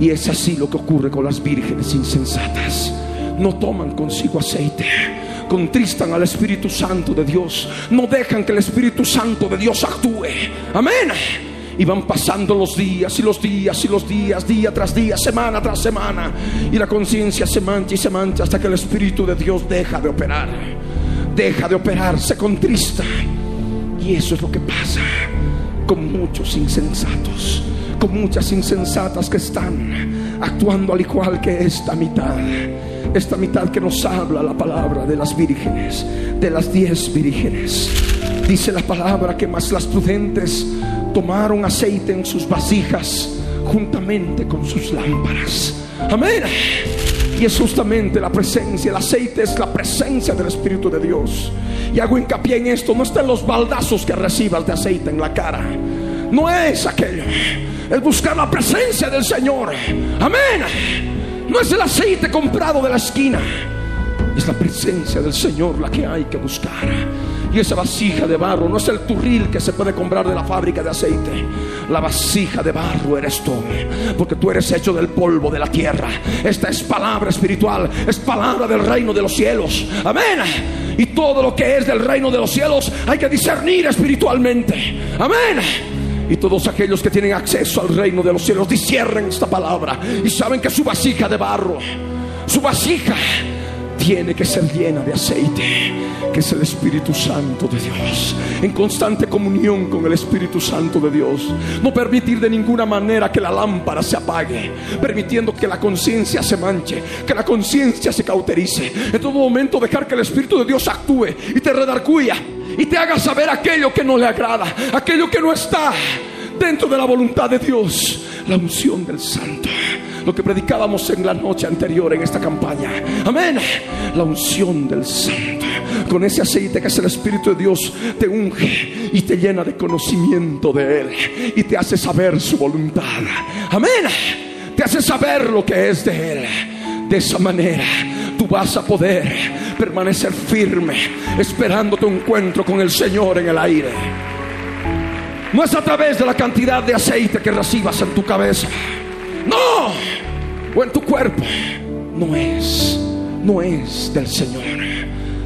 Speaker 2: Y es así lo que ocurre con las vírgenes insensatas. No toman consigo aceite. Contristan al Espíritu Santo de Dios. No dejan que el Espíritu Santo de Dios actúe. Amén. Y van pasando los días y los días y los días, día tras día, semana tras semana. Y la conciencia se mancha y se mancha hasta que el Espíritu de Dios deja de operar. Deja de operar, se contrista. Y eso es lo que pasa con muchos insensatos, con muchas insensatas que están actuando al igual que esta mitad. Esta mitad que nos habla la palabra de las vírgenes, de las diez vírgenes. Dice la palabra que más las prudentes tomaron aceite en sus vasijas juntamente con sus lámparas. Amén. Y es justamente la presencia, el aceite es la presencia del Espíritu de Dios. Y hago hincapié en esto, no están los baldazos que recibas de aceite en la cara. No es aquello, es buscar la presencia del Señor. Amén. No es el aceite comprado de la esquina, es la presencia del Señor la que hay que buscar. Y esa vasija de barro no es el turril que se puede comprar de la fábrica de aceite. La vasija de barro eres tú. Porque tú eres hecho del polvo de la tierra. Esta es palabra espiritual. Es palabra del reino de los cielos. Amén. Y todo lo que es del reino de los cielos hay que discernir espiritualmente. Amén. Y todos aquellos que tienen acceso al reino de los cielos disciernen esta palabra y saben que su vasija de barro, su vasija tiene que ser llena de aceite, que es el Espíritu Santo de Dios, en constante comunión con el Espíritu Santo de Dios. No permitir de ninguna manera que la lámpara se apague, permitiendo que la conciencia se manche, que la conciencia se cauterice. En todo momento dejar que el Espíritu de Dios actúe y te redarcuya y te haga saber aquello que no le agrada, aquello que no está dentro de la voluntad de Dios, la unción del Santo lo que predicábamos en la noche anterior en esta campaña. Amén. La unción del Santo. Con ese aceite que es el Espíritu de Dios, te unge y te llena de conocimiento de Él y te hace saber su voluntad. Amén. Te hace saber lo que es de Él. De esa manera tú vas a poder permanecer firme esperando tu encuentro con el Señor en el aire. No es a través de la cantidad de aceite que recibas en tu cabeza. No, o en tu cuerpo. No es, no es del Señor.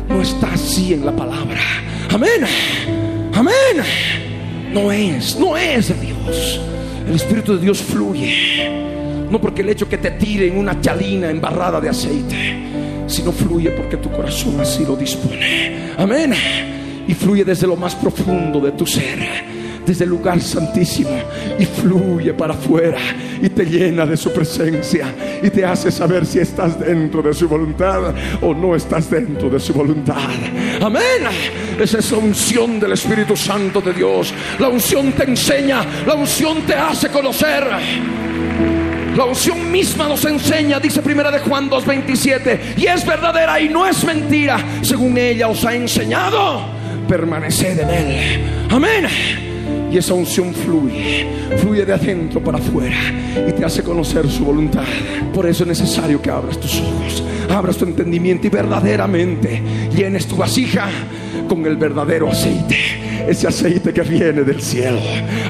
Speaker 2: No está así en la palabra. Amén. Amén. No es, no es de Dios. El Espíritu de Dios fluye. No porque el hecho que te tiren una chalina embarrada de aceite, sino fluye porque tu corazón así lo dispone. Amén. Y fluye desde lo más profundo de tu ser desde el lugar santísimo y fluye para afuera y te llena de su presencia y te hace saber si estás dentro de su voluntad o no estás dentro de su voluntad. Amén. Esa es la unción del Espíritu Santo de Dios. La unción te enseña, la unción te hace conocer. La unción misma nos enseña, dice primera de Juan 2:27, y es verdadera y no es mentira, según ella os ha enseñado, permaneced en él. Amén. Y esa unción fluye, fluye de adentro para afuera y te hace conocer su voluntad. Por eso es necesario que abras tus ojos, abras tu entendimiento y verdaderamente llenes tu vasija con el verdadero aceite. Ese aceite que viene del cielo.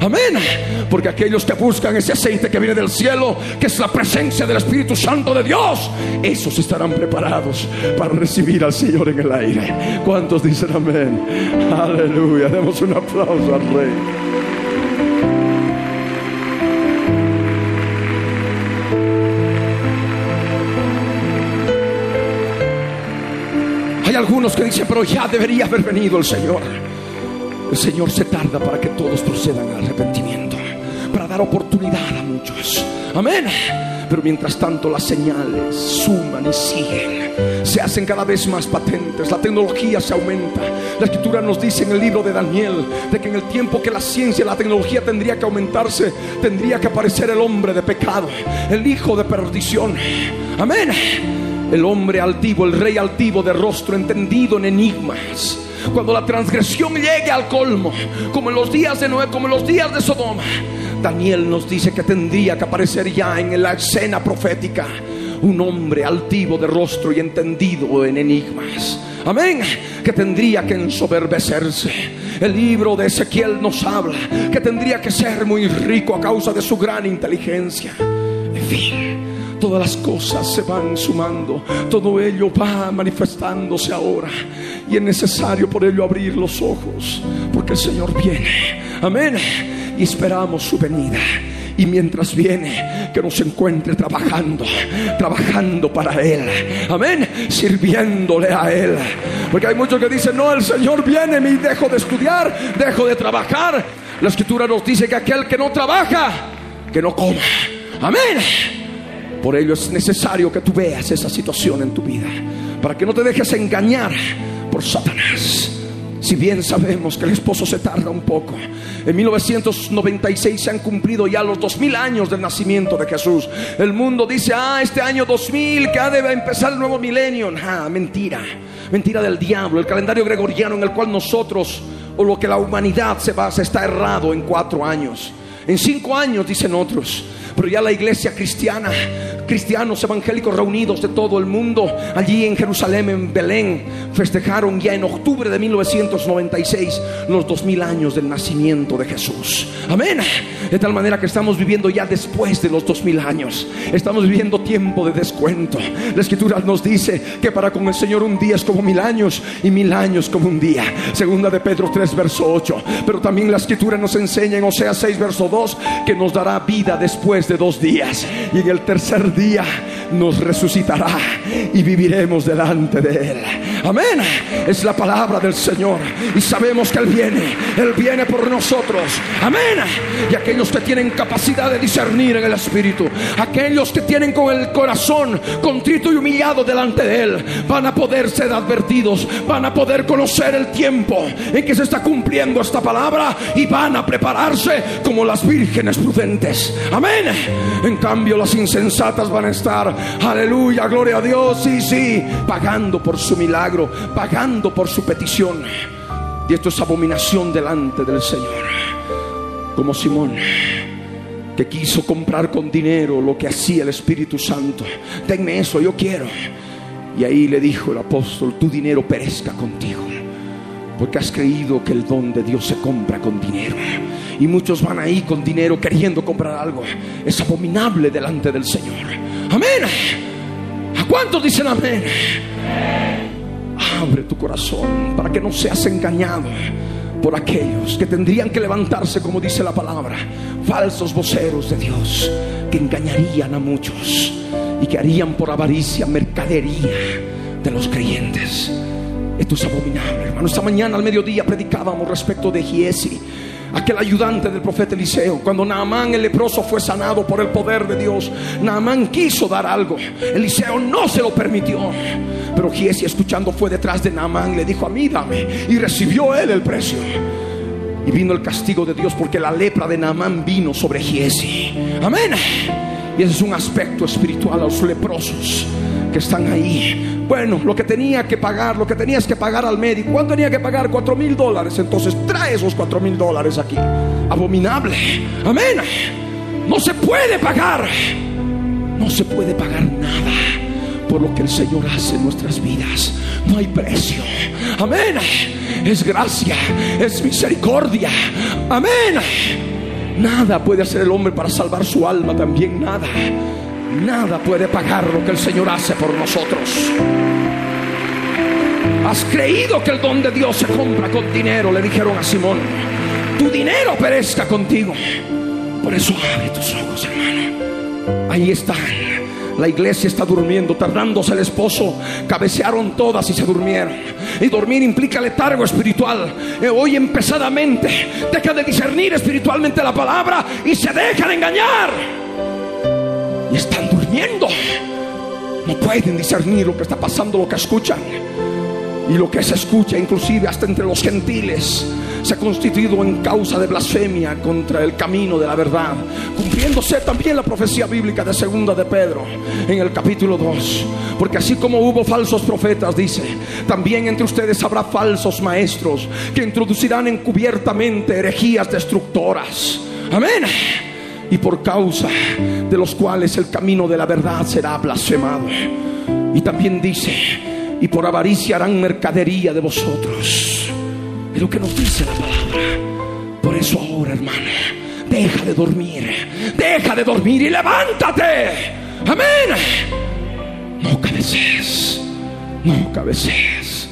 Speaker 2: Amén. Porque aquellos que buscan ese aceite que viene del cielo, que es la presencia del Espíritu Santo de Dios, esos estarán preparados para recibir al Señor en el aire. ¿Cuántos dicen amén? Aleluya. Demos un aplauso al Rey. Hay algunos que dicen, pero ya debería haber venido el Señor. El Señor se tarda para que todos procedan al arrepentimiento, para dar oportunidad a muchos. Amén. Pero mientras tanto las señales suman y siguen, se hacen cada vez más patentes, la tecnología se aumenta. La escritura nos dice en el libro de Daniel de que en el tiempo que la ciencia y la tecnología tendría que aumentarse, tendría que aparecer el hombre de pecado, el hijo de perdición. Amén el hombre altivo, el rey altivo de rostro entendido en enigmas. Cuando la transgresión llegue al colmo, como en los días de Noé, como en los días de Sodoma, Daniel nos dice que tendría que aparecer ya en la escena profética un hombre altivo de rostro y entendido en enigmas. Amén. Que tendría que ensoberbecerse. El libro de Ezequiel nos habla que tendría que ser muy rico a causa de su gran inteligencia. En fin todas las cosas se van sumando, todo ello va manifestándose ahora y es necesario por ello abrir los ojos, porque el Señor viene, amén, y esperamos su venida. Y mientras viene, que nos encuentre trabajando, trabajando para Él. Amén. Sirviéndole a Él. Porque hay muchos que dicen, no, el Señor viene y dejo de estudiar, dejo de trabajar. La escritura nos dice que aquel que no trabaja, que no coma. Amén. Por ello es necesario que tú veas esa situación en tu vida, para que no te dejes engañar por Satanás. Si bien sabemos que el esposo se tarda un poco, en 1996 se han cumplido ya los 2000 años del nacimiento de Jesús. El mundo dice, ah, este año 2000 que ha de empezar el nuevo milenio. Ah, mentira, mentira del diablo. El calendario gregoriano en el cual nosotros, o lo que la humanidad se basa, está errado en cuatro años. En cinco años, dicen otros. Pero ya la iglesia cristiana, cristianos evangélicos reunidos de todo el mundo, allí en Jerusalén, en Belén, festejaron ya en octubre de 1996 los dos mil años del nacimiento de Jesús. Amén. De tal manera que estamos viviendo ya después de los dos mil años. Estamos viviendo tiempo de descuento. La escritura nos dice que para con el Señor un día es como mil años y mil años como un día. Segunda de Pedro 3, verso 8. Pero también la escritura nos enseña en Osea 6, verso 2, que nos dará vida después de dos días. Y en el tercer día nos resucitará y viviremos delante de Él. Amén. Es la palabra del Señor. Y sabemos que Él viene. Él viene por nosotros. Amén. Y aquellos que tienen capacidad de discernir en el Espíritu. Aquellos que tienen con el corazón contrito y humillado delante de Él. Van a poder ser advertidos. Van a poder conocer el tiempo en que se está cumpliendo esta palabra. Y van a prepararse como las vírgenes prudentes. Amén. En cambio, las insensatas van a estar, aleluya, gloria a Dios, sí, sí, pagando por su milagro, pagando por su petición. Y esto es abominación delante del Señor. Como Simón, que quiso comprar con dinero lo que hacía el Espíritu Santo. Denme eso, yo quiero. Y ahí le dijo el apóstol, tu dinero perezca contigo. Porque has creído que el don de Dios se compra con dinero. Y muchos van ahí con dinero queriendo comprar algo. Es abominable delante del Señor. Amén. ¿A cuántos dicen amén? Abre tu corazón para que no seas engañado por aquellos que tendrían que levantarse, como dice la palabra, falsos voceros de Dios, que engañarían a muchos y que harían por avaricia mercadería de los creyentes. Esto es abominable, hermano. Esta mañana al mediodía predicábamos respecto de Giesi, aquel ayudante del profeta Eliseo. Cuando Naamán el leproso fue sanado por el poder de Dios, Naamán quiso dar algo. Eliseo no se lo permitió. Pero Giesi escuchando fue detrás de Naamán le dijo, a mí dame. Y recibió él el precio. Y vino el castigo de Dios porque la lepra de Naamán vino sobre Giesi. Amén. Y ese es un aspecto espiritual a los leprosos que están ahí. Bueno, lo que tenía que pagar, lo que tenías que pagar al médico. ¿Cuánto tenía que pagar? Cuatro mil dólares. Entonces trae esos cuatro mil dólares aquí. Abominable. Amén. No se puede pagar. No se puede pagar nada por lo que el Señor hace en nuestras vidas. No hay precio. Amén. Es gracia, es misericordia. Amén. Nada puede hacer el hombre para salvar su alma, también nada. Nada puede pagar lo que el Señor hace por nosotros. Has creído que el don de Dios se compra con dinero, le dijeron a Simón. Tu dinero perezca contigo. Por eso abre tus ojos, hermano. Ahí están. La iglesia está durmiendo, tardándose el esposo. Cabecearon todas y se durmieron. Y dormir implica letargo espiritual. Eh, hoy empezadamente deja de discernir espiritualmente la palabra y se dejan engañar. Y están durmiendo. No pueden discernir lo que está pasando, lo que escuchan. Y lo que se escucha, inclusive hasta entre los gentiles, se ha constituido en causa de blasfemia contra el camino de la verdad, cumpliéndose también la profecía bíblica de segunda de Pedro en el capítulo 2. Porque así como hubo falsos profetas, dice, también entre ustedes habrá falsos maestros que introducirán encubiertamente herejías destructoras. Amén. Y por causa de los cuales el camino de la verdad será blasfemado. Y también dice, y por avaricia harán mercadería de vosotros. Es lo que nos dice la palabra. Por eso ahora, hermano, deja de dormir. Deja de dormir y levántate. Amén. No cabecees. No cabecees.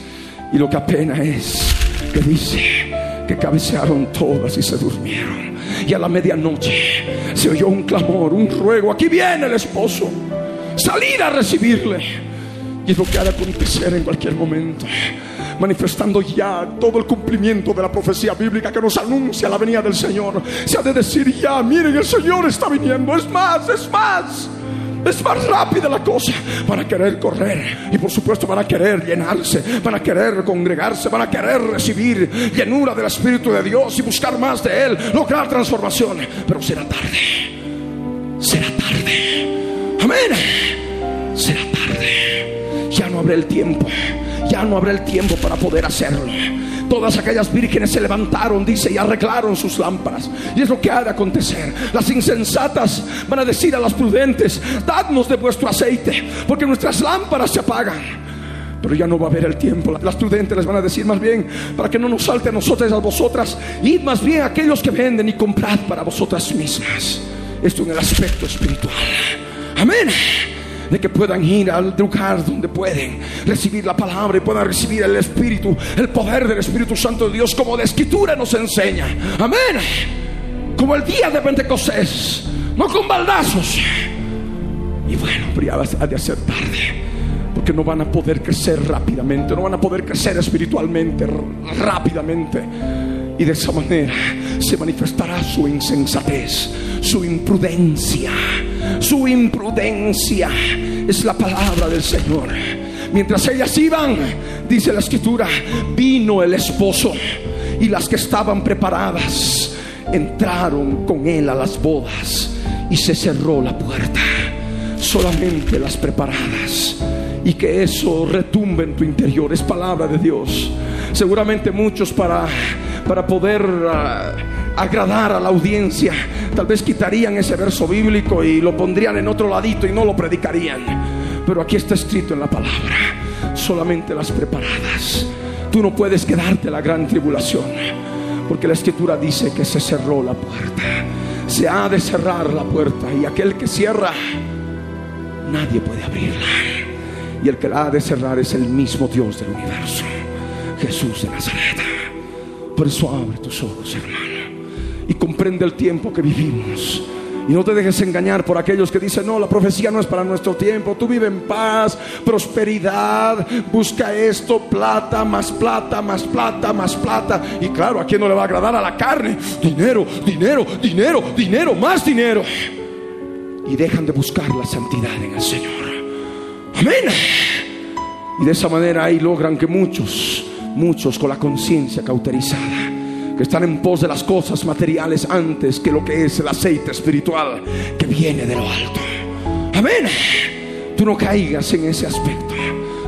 Speaker 2: Y lo que apenas es que dice que cabecearon todas y se durmieron. Y a la medianoche se oyó un clamor, un ruego. Aquí viene el esposo. Salir a recibirle. Y es lo que ha de acontecer en cualquier momento manifestando ya todo el cumplimiento de la profecía bíblica que nos anuncia la venida del Señor. Se ha de decir ya, miren, el Señor está viniendo. Es más, es más. Es más rápida la cosa. Van a querer correr. Y por supuesto van a querer llenarse. Van a querer congregarse. Van a querer recibir llenura del Espíritu de Dios y buscar más de Él. Lograr transformación. Pero será tarde. Será tarde. Amén. Será tarde. Ya no habrá el tiempo. Ya no habrá el tiempo para poder hacerlo. Todas aquellas vírgenes se levantaron, dice, y arreglaron sus lámparas. Y es lo que ha de acontecer. Las insensatas van a decir a las prudentes, dadnos de vuestro aceite, porque nuestras lámparas se apagan. Pero ya no va a haber el tiempo. Las prudentes les van a decir más bien, para que no nos salte a nosotras a vosotras, id más bien a aquellos que venden y comprad para vosotras mismas. Esto en el aspecto espiritual. Amén de que puedan ir al lugar donde pueden recibir la palabra y puedan recibir el Espíritu, el poder del Espíritu Santo de Dios, como la Escritura nos enseña. Amén. Como el día de Pentecostés, no con baldazos. Y bueno, pero ha de ser tarde. Porque no van a poder crecer rápidamente, no van a poder crecer espiritualmente rápidamente. Y de esa manera se manifestará su insensatez, su imprudencia su imprudencia. Es la palabra del Señor. Mientras ellas iban, dice la escritura, vino el esposo y las que estaban preparadas entraron con él a las bodas y se cerró la puerta. Solamente las preparadas. Y que eso retumbe en tu interior. Es palabra de Dios. Seguramente muchos para, para poder... Ah, agradar a la audiencia, tal vez quitarían ese verso bíblico y lo pondrían en otro ladito y no lo predicarían. Pero aquí está escrito en la palabra, solamente las preparadas. Tú no puedes quedarte la gran tribulación, porque la escritura dice que se cerró la puerta. Se ha de cerrar la puerta y aquel que cierra, nadie puede abrirla. Y el que la ha de cerrar es el mismo Dios del universo, Jesús de Nazaret. Por eso abre tus ojos, hermano y comprende el tiempo que vivimos. Y no te dejes engañar por aquellos que dicen, no, la profecía no es para nuestro tiempo. Tú vive en paz, prosperidad, busca esto, plata, más plata, más plata, más plata. Y claro, ¿a quién no le va a agradar a la carne? Dinero, dinero, dinero, dinero, más dinero. Y dejan de buscar la santidad en el Señor. Amén. Y de esa manera ahí logran que muchos, muchos con la conciencia cauterizada que están en pos de las cosas materiales antes que lo que es el aceite espiritual que viene de lo alto. Amén. Tú no caigas en ese aspecto.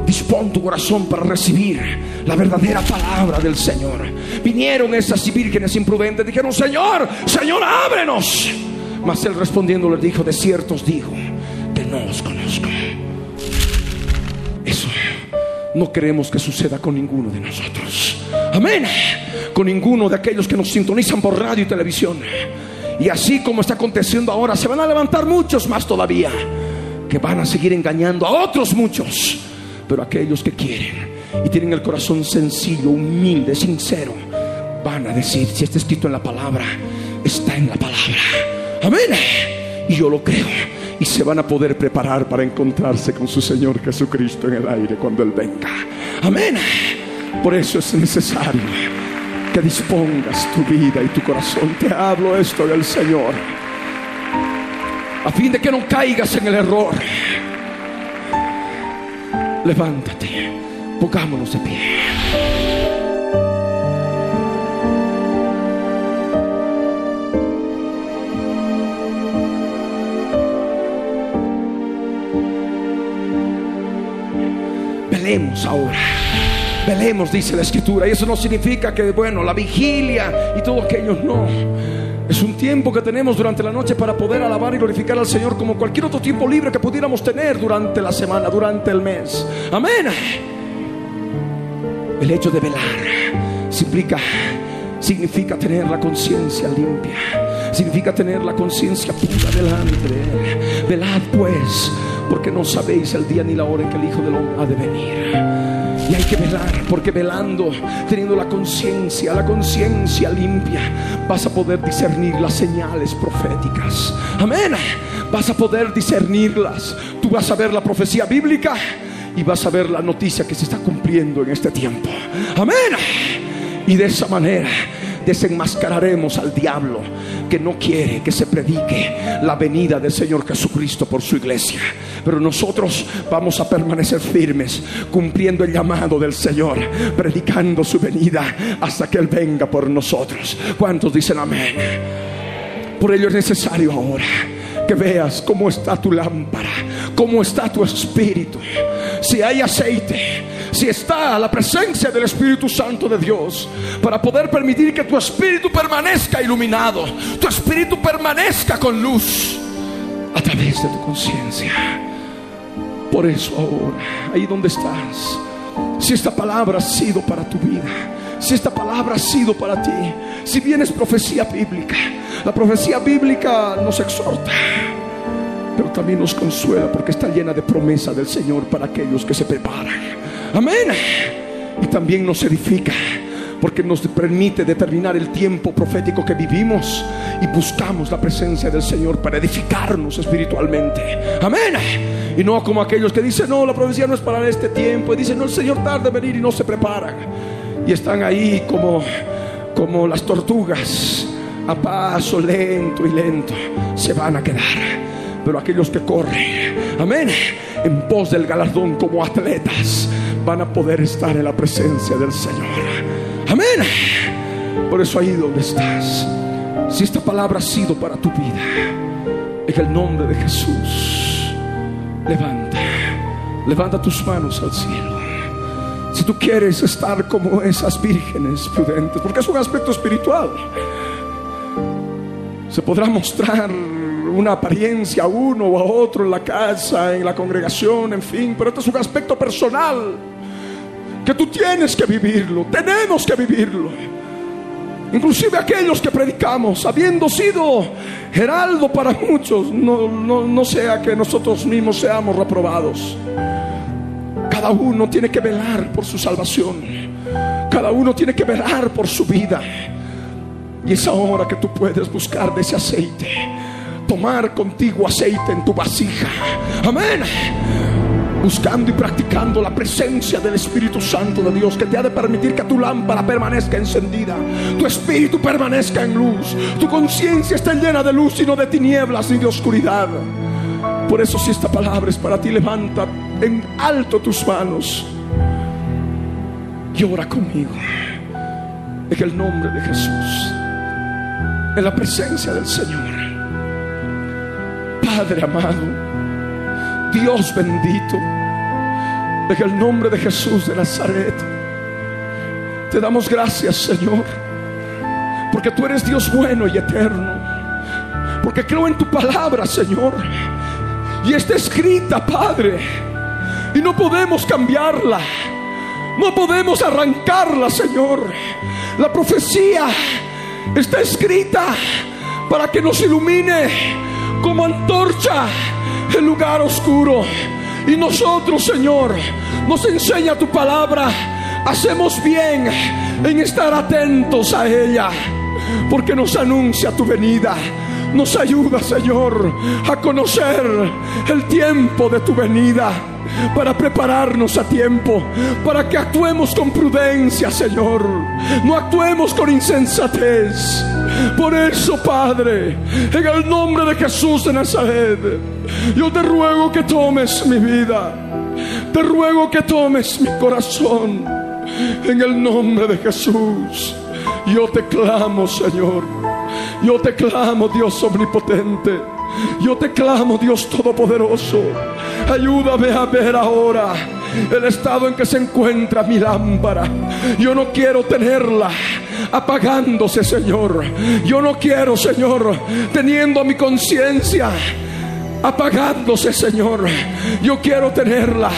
Speaker 2: Dispón tu corazón para recibir la verdadera palabra del Señor. Vinieron esas vírgenes imprudentes, dijeron, Señor, Señor, ábrenos. Mas él respondiendo les dijo, de ciertos dijo, que no os conozco. No queremos que suceda con ninguno de nosotros. Amén con ninguno de aquellos que nos sintonizan por radio y televisión. Y así como está aconteciendo ahora, se van a levantar muchos más todavía, que van a seguir engañando a otros muchos. Pero aquellos que quieren y tienen el corazón sencillo, humilde, sincero, van a decir, si está escrito en la palabra, está en la palabra. Amén. Y yo lo creo. Y se van a poder preparar para encontrarse con su Señor Jesucristo en el aire cuando Él venga. Amén. Por eso es necesario que dispongas tu vida y tu corazón. Te hablo esto del Señor. A fin de que no caigas en el error. Levántate. Pongámonos de pie. Velemos ahora. Velemos, dice la escritura. Y eso no significa que, bueno, la vigilia y todo aquello, no. Es un tiempo que tenemos durante la noche para poder alabar y glorificar al Señor como cualquier otro tiempo libre que pudiéramos tener durante la semana, durante el mes. Amén. El hecho de velar significa, significa tener la conciencia limpia. Significa tener la conciencia pura delante de Él. Velad pues, porque no sabéis el día ni la hora en que el Hijo del Hombre ha de venir. Y hay que velar, porque velando, teniendo la conciencia, la conciencia limpia, vas a poder discernir las señales proféticas. Amén. Vas a poder discernirlas. Tú vas a ver la profecía bíblica y vas a ver la noticia que se está cumpliendo en este tiempo. Amén. Y de esa manera desenmascararemos al diablo que no quiere que se predique la venida del Señor Jesucristo por su iglesia. Pero nosotros vamos a permanecer firmes, cumpliendo el llamado del Señor, predicando su venida hasta que Él venga por nosotros. ¿Cuántos dicen amén? Por ello es necesario ahora que veas cómo está tu lámpara, cómo está tu espíritu. Si hay aceite, si está la presencia del Espíritu Santo de Dios para poder permitir que tu espíritu permanezca iluminado, tu espíritu permanezca con luz a través de tu conciencia. Por eso ahora, ahí donde estás, si esta palabra ha sido para tu vida, si esta palabra ha sido para ti, si bien es profecía bíblica, la profecía bíblica nos exhorta, pero también nos consuela porque está llena de promesa del Señor para aquellos que se preparan. Amén. Y también nos edifica porque nos permite determinar el tiempo profético que vivimos y buscamos la presencia del Señor para edificarnos espiritualmente. Amén. Y no como aquellos que dicen, no, la profecía no es para este tiempo. Y dicen, no, el Señor tarda en venir y no se preparan. Y están ahí como, como las tortugas, a paso lento y lento, se van a quedar. Pero aquellos que corren, amén, en pos del galardón como atletas, van a poder estar en la presencia del Señor. Amén. Por eso ahí donde estás, si esta palabra ha sido para tu vida, en el nombre de Jesús, levanta, levanta tus manos al cielo. Si tú quieres estar como esas vírgenes prudentes, porque es un aspecto espiritual, se podrá mostrar una apariencia a uno o a otro en la casa, en la congregación, en fin, pero esto es un aspecto personal que tú tienes que vivirlo, tenemos que vivirlo. Inclusive aquellos que predicamos, habiendo sido heraldo para muchos, no, no sea que nosotros mismos seamos reprobados. Cada uno tiene que velar por su salvación. Cada uno tiene que velar por su vida. Y es ahora que tú puedes buscar de ese aceite. Tomar contigo aceite en tu vasija. Amén buscando y practicando la presencia del Espíritu Santo de Dios que te ha de permitir que tu lámpara permanezca encendida, tu espíritu permanezca en luz, tu conciencia esté llena de luz y no de tinieblas ni de oscuridad. Por eso si esta palabra es para ti, levanta en alto tus manos y ora conmigo en el nombre de Jesús, en la presencia del Señor. Padre amado, Dios bendito, en el nombre de Jesús de Nazaret, te damos gracias, Señor, porque tú eres Dios bueno y eterno, porque creo en tu palabra, Señor, y está escrita, Padre, y no podemos cambiarla, no podemos arrancarla, Señor. La profecía está escrita para que nos ilumine como antorcha el lugar oscuro. Y nosotros, Señor, nos enseña tu palabra. Hacemos bien en estar atentos a ella, porque nos anuncia tu venida. Nos ayuda, Señor, a conocer el tiempo de tu venida para prepararnos a tiempo, para que actuemos con prudencia, Señor. No actuemos con insensatez. Por eso, Padre, en el nombre de Jesús de Nazaret, yo te ruego que tomes mi vida. Te ruego que tomes mi corazón. En el nombre de Jesús, yo te clamo, Señor. Yo te clamo, Dios omnipotente. Yo te clamo, Dios Todopoderoso. Ayúdame a ver ahora el estado en que se encuentra mi lámpara. Yo no quiero tenerla apagándose, Señor. Yo no quiero, Señor, teniendo mi conciencia apagándose, Señor. Yo quiero tenerla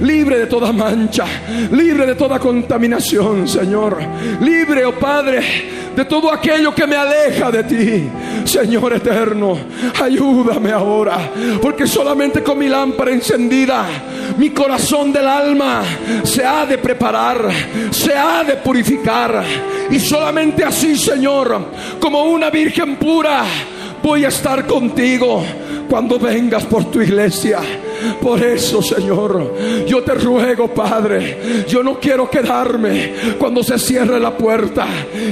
Speaker 2: libre de toda mancha, libre de toda contaminación, Señor. Libre, oh Padre, de todo aquello que me aleja de ti. Señor eterno, ayúdame ahora, porque solamente con mi lámpara encendida, mi corazón del alma se ha de preparar, se ha de purificar. Y solamente así, Señor, como una virgen pura, voy a estar contigo cuando vengas por tu iglesia. Por eso, Señor, yo te ruego, Padre, yo no quiero quedarme cuando se cierre la puerta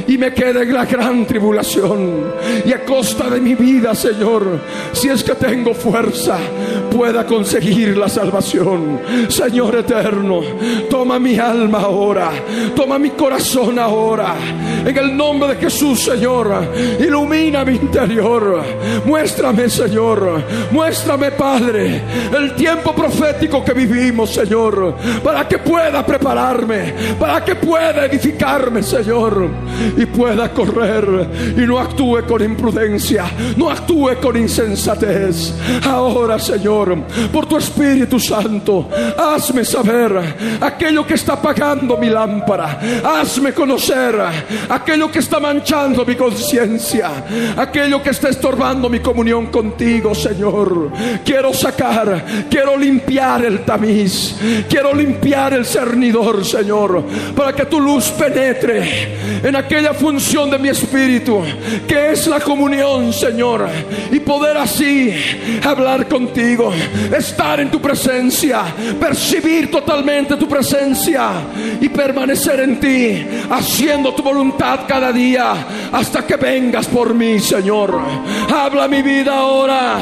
Speaker 2: y me quede en la gran tribulación. Y a costa de mi vida, Señor, si es que tengo fuerza, pueda conseguir la salvación. Señor eterno, toma mi alma ahora, toma mi corazón ahora. En el nombre de Jesús, Señor, ilumina mi interior. Muéstrame, Señor, muéstrame, Padre, el profético que vivimos, Señor, para que pueda prepararme, para que pueda edificarme, Señor, y pueda correr y no actúe con imprudencia, no actúe con insensatez. Ahora, Señor, por tu Espíritu Santo, hazme saber aquello que está apagando mi lámpara, hazme conocer aquello que está manchando mi conciencia, aquello que está estorbando mi comunión contigo, Señor. Quiero sacar, quiero limpiar el tamiz, quiero limpiar el cernidor, Señor, para que tu luz penetre en aquella función de mi espíritu, que es la comunión, Señor, y poder así hablar contigo, estar en tu presencia, percibir totalmente tu presencia y permanecer en ti, haciendo tu voluntad cada día hasta que vengas por mí, Señor. Habla mi vida ahora,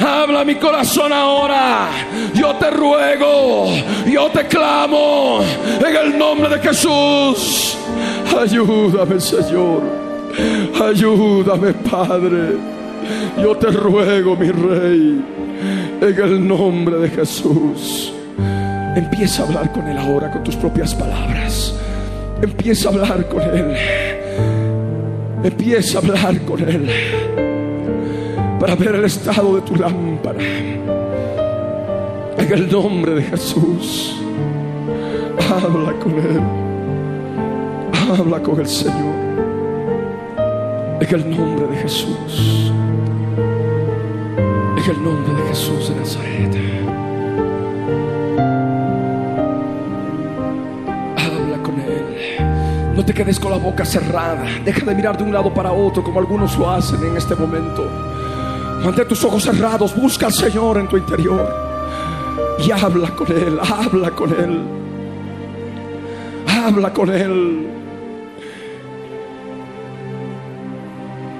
Speaker 2: habla mi corazón ahora. Yo te ruego, yo te clamo en el nombre de Jesús. Ayúdame, Señor. Ayúdame, Padre. Yo te ruego, mi Rey, en el nombre de Jesús. Empieza a hablar con Él ahora con tus propias palabras. Empieza a hablar con Él. Empieza a hablar con Él para ver el estado de tu lámpara. En el nombre de Jesús, habla con Él. Habla con el Señor. En el nombre de Jesús. En el nombre de Jesús de Nazaret. Habla con Él. No te quedes con la boca cerrada. Deja de mirar de un lado para otro como algunos lo hacen en este momento. Mantén tus ojos cerrados. Busca al Señor en tu interior. Y habla con Él. Habla con Él. Habla con Él.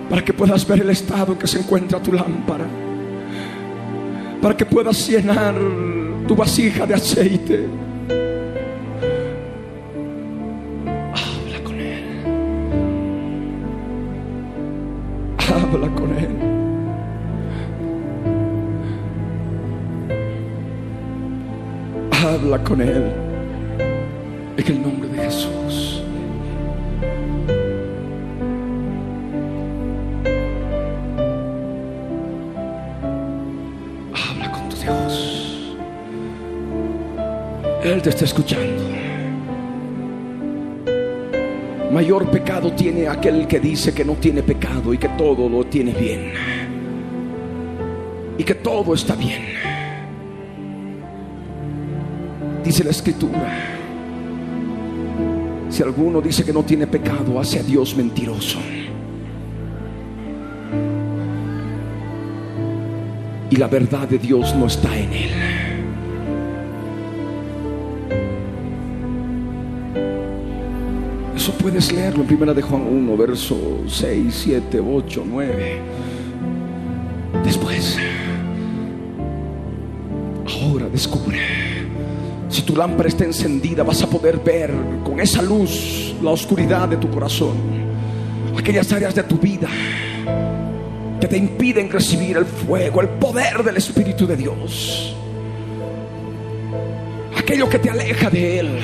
Speaker 2: Para que puedas ver el estado en que se encuentra tu lámpara para que puedas llenar tu vasija de aceite. Con Él. En el nombre de Jesús. Habla con tu Dios. Él te está escuchando. Mayor pecado tiene aquel que dice que no tiene pecado y que todo lo tiene bien. Y que todo está bien. Dice la escritura. Si alguno dice que no tiene pecado, hace a Dios mentiroso. Y la verdad de Dios no está en él. Eso puedes leerlo en Primera de Juan 1, verso 6, 7, 8, 9. Después, ahora descubre. Si tu lámpara está encendida, vas a poder ver con esa luz la oscuridad de tu corazón, aquellas áreas de tu vida que te impiden recibir el fuego, el poder del Espíritu de Dios, aquello que te aleja de Él,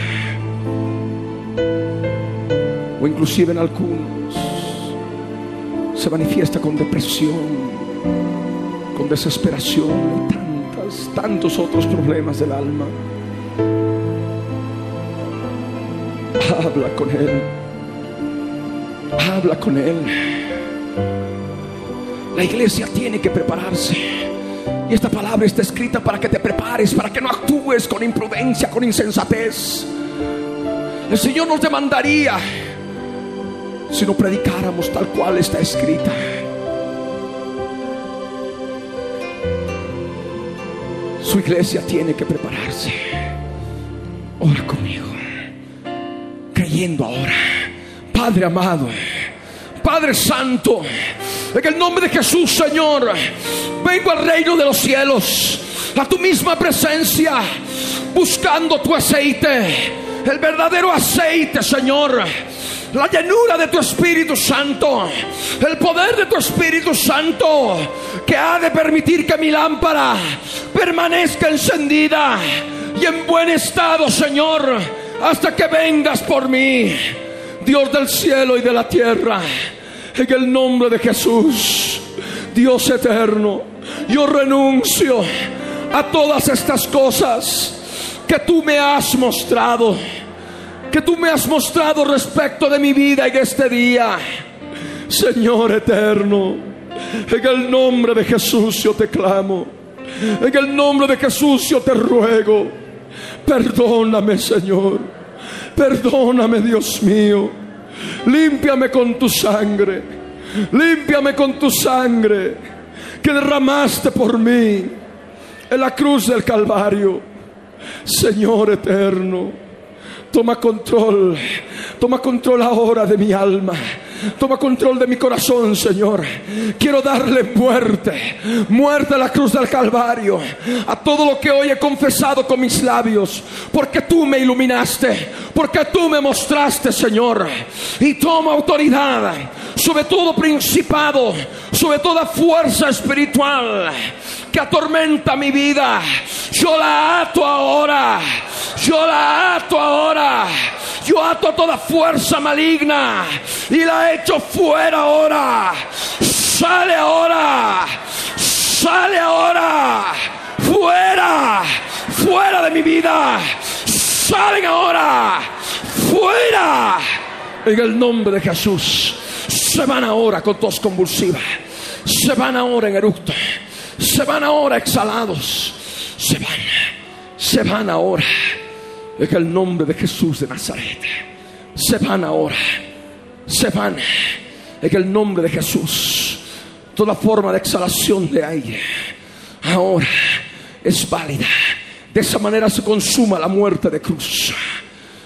Speaker 2: o inclusive en algunos se manifiesta con depresión, con desesperación y tantos otros problemas del alma. Habla con Él. Habla con Él. La iglesia tiene que prepararse. Y esta palabra está escrita para que te prepares, para que no actúes con imprudencia, con insensatez. El Señor nos demandaría si no predicáramos tal cual está escrita. Su iglesia tiene que prepararse. Ora conmigo. Ahora. Padre amado. Padre Santo. En el nombre de Jesús, Señor. Vengo al reino de los cielos. A tu misma presencia. Buscando tu aceite. El verdadero aceite, Señor la llenura de tu Espíritu Santo, el poder de tu Espíritu Santo, que ha de permitir que mi lámpara permanezca encendida y en buen estado, Señor, hasta que vengas por mí, Dios del cielo y de la tierra, en el nombre de Jesús, Dios eterno, yo renuncio a todas estas cosas que tú me has mostrado que tú me has mostrado respecto de mi vida en este día. Señor eterno, en el nombre de Jesús yo te clamo. En el nombre de Jesús yo te ruego. Perdóname, Señor. Perdóname, Dios mío. Límpiame con tu sangre. Límpiame con tu sangre que derramaste por mí en la cruz del Calvario. Señor eterno. Toma control, toma control ahora de mi alma. Toma control de mi corazón, Señor. Quiero darle muerte, muerte a la cruz del Calvario, a todo lo que hoy he confesado con mis labios, porque tú me iluminaste, porque tú me mostraste, Señor. Y toma autoridad sobre todo principado, sobre toda fuerza espiritual que atormenta mi vida. Yo la ato ahora yo la ato ahora. Yo ato toda fuerza maligna y la echo fuera ahora. Sale ahora. Sale ahora. Fuera. Fuera de mi vida. Salen ahora. Fuera. En el nombre de Jesús. Se van ahora con tos convulsiva. Se van ahora en eructo. Se van ahora exhalados. Se van. Se van ahora en el nombre de Jesús de Nazaret. Se van ahora. Se van. En el nombre de Jesús. Toda forma de exhalación de aire. Ahora es válida. De esa manera se consuma la muerte de cruz.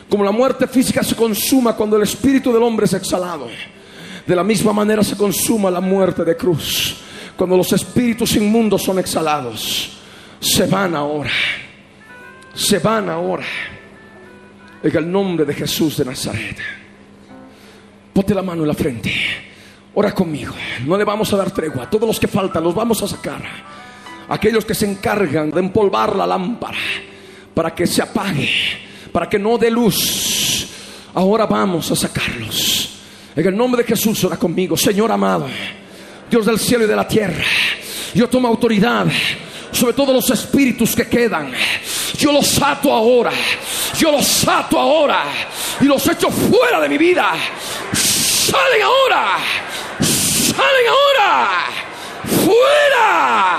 Speaker 2: Como la muerte física se consuma cuando el espíritu del hombre es exhalado. De la misma manera se consuma la muerte de cruz. Cuando los espíritus inmundos son exhalados. Se van ahora. Se van ahora en el nombre de Jesús de Nazaret. Ponte la mano en la frente. Ora conmigo. No le vamos a dar tregua. Todos los que faltan los vamos a sacar. Aquellos que se encargan de empolvar la lámpara para que se apague, para que no dé luz. Ahora vamos a sacarlos. En el nombre de Jesús, ora conmigo. Señor amado, Dios del cielo y de la tierra. Yo tomo autoridad sobre todos los espíritus que quedan. Yo los ato ahora. Yo los ato ahora. Y los echo fuera de mi vida. Salen ahora. Salen ahora. Fuera.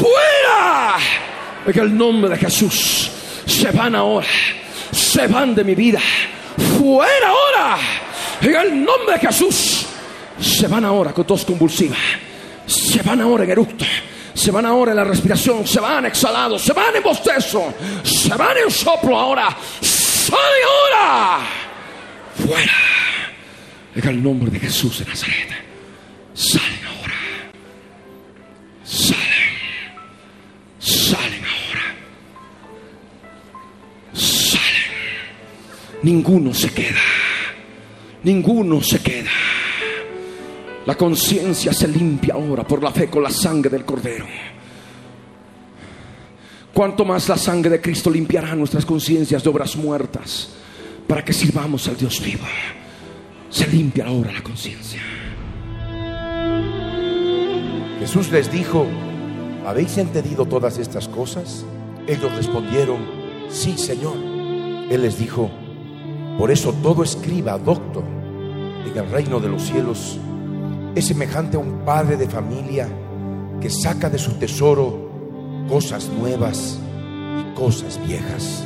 Speaker 2: Fuera. En el nombre de Jesús. Se van ahora. Se van de mi vida. Fuera ahora. En el nombre de Jesús. Se van ahora con tos convulsiva. Se van ahora en eructo. Se van ahora en la respiración, se van exhalados, se van en bostezo, se van en soplo ahora, salen ahora, fuera. En el nombre de Jesús de Nazaret, salen ahora, salen, salen ahora, salen. Ninguno se queda, ninguno se queda. La conciencia se limpia ahora por la fe con la sangre del Cordero. Cuanto más la sangre de Cristo limpiará nuestras conciencias de obras muertas para que sirvamos al Dios vivo. Se limpia ahora la conciencia.
Speaker 3: Jesús les dijo, ¿habéis entendido todas estas cosas? Ellos respondieron, sí, Señor. Él les dijo, por eso todo escriba, doctor, en el reino de los cielos es semejante a un padre de familia que saca de su tesoro cosas nuevas y cosas viejas.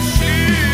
Speaker 2: destino.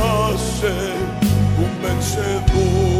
Speaker 2: nace un vencedor.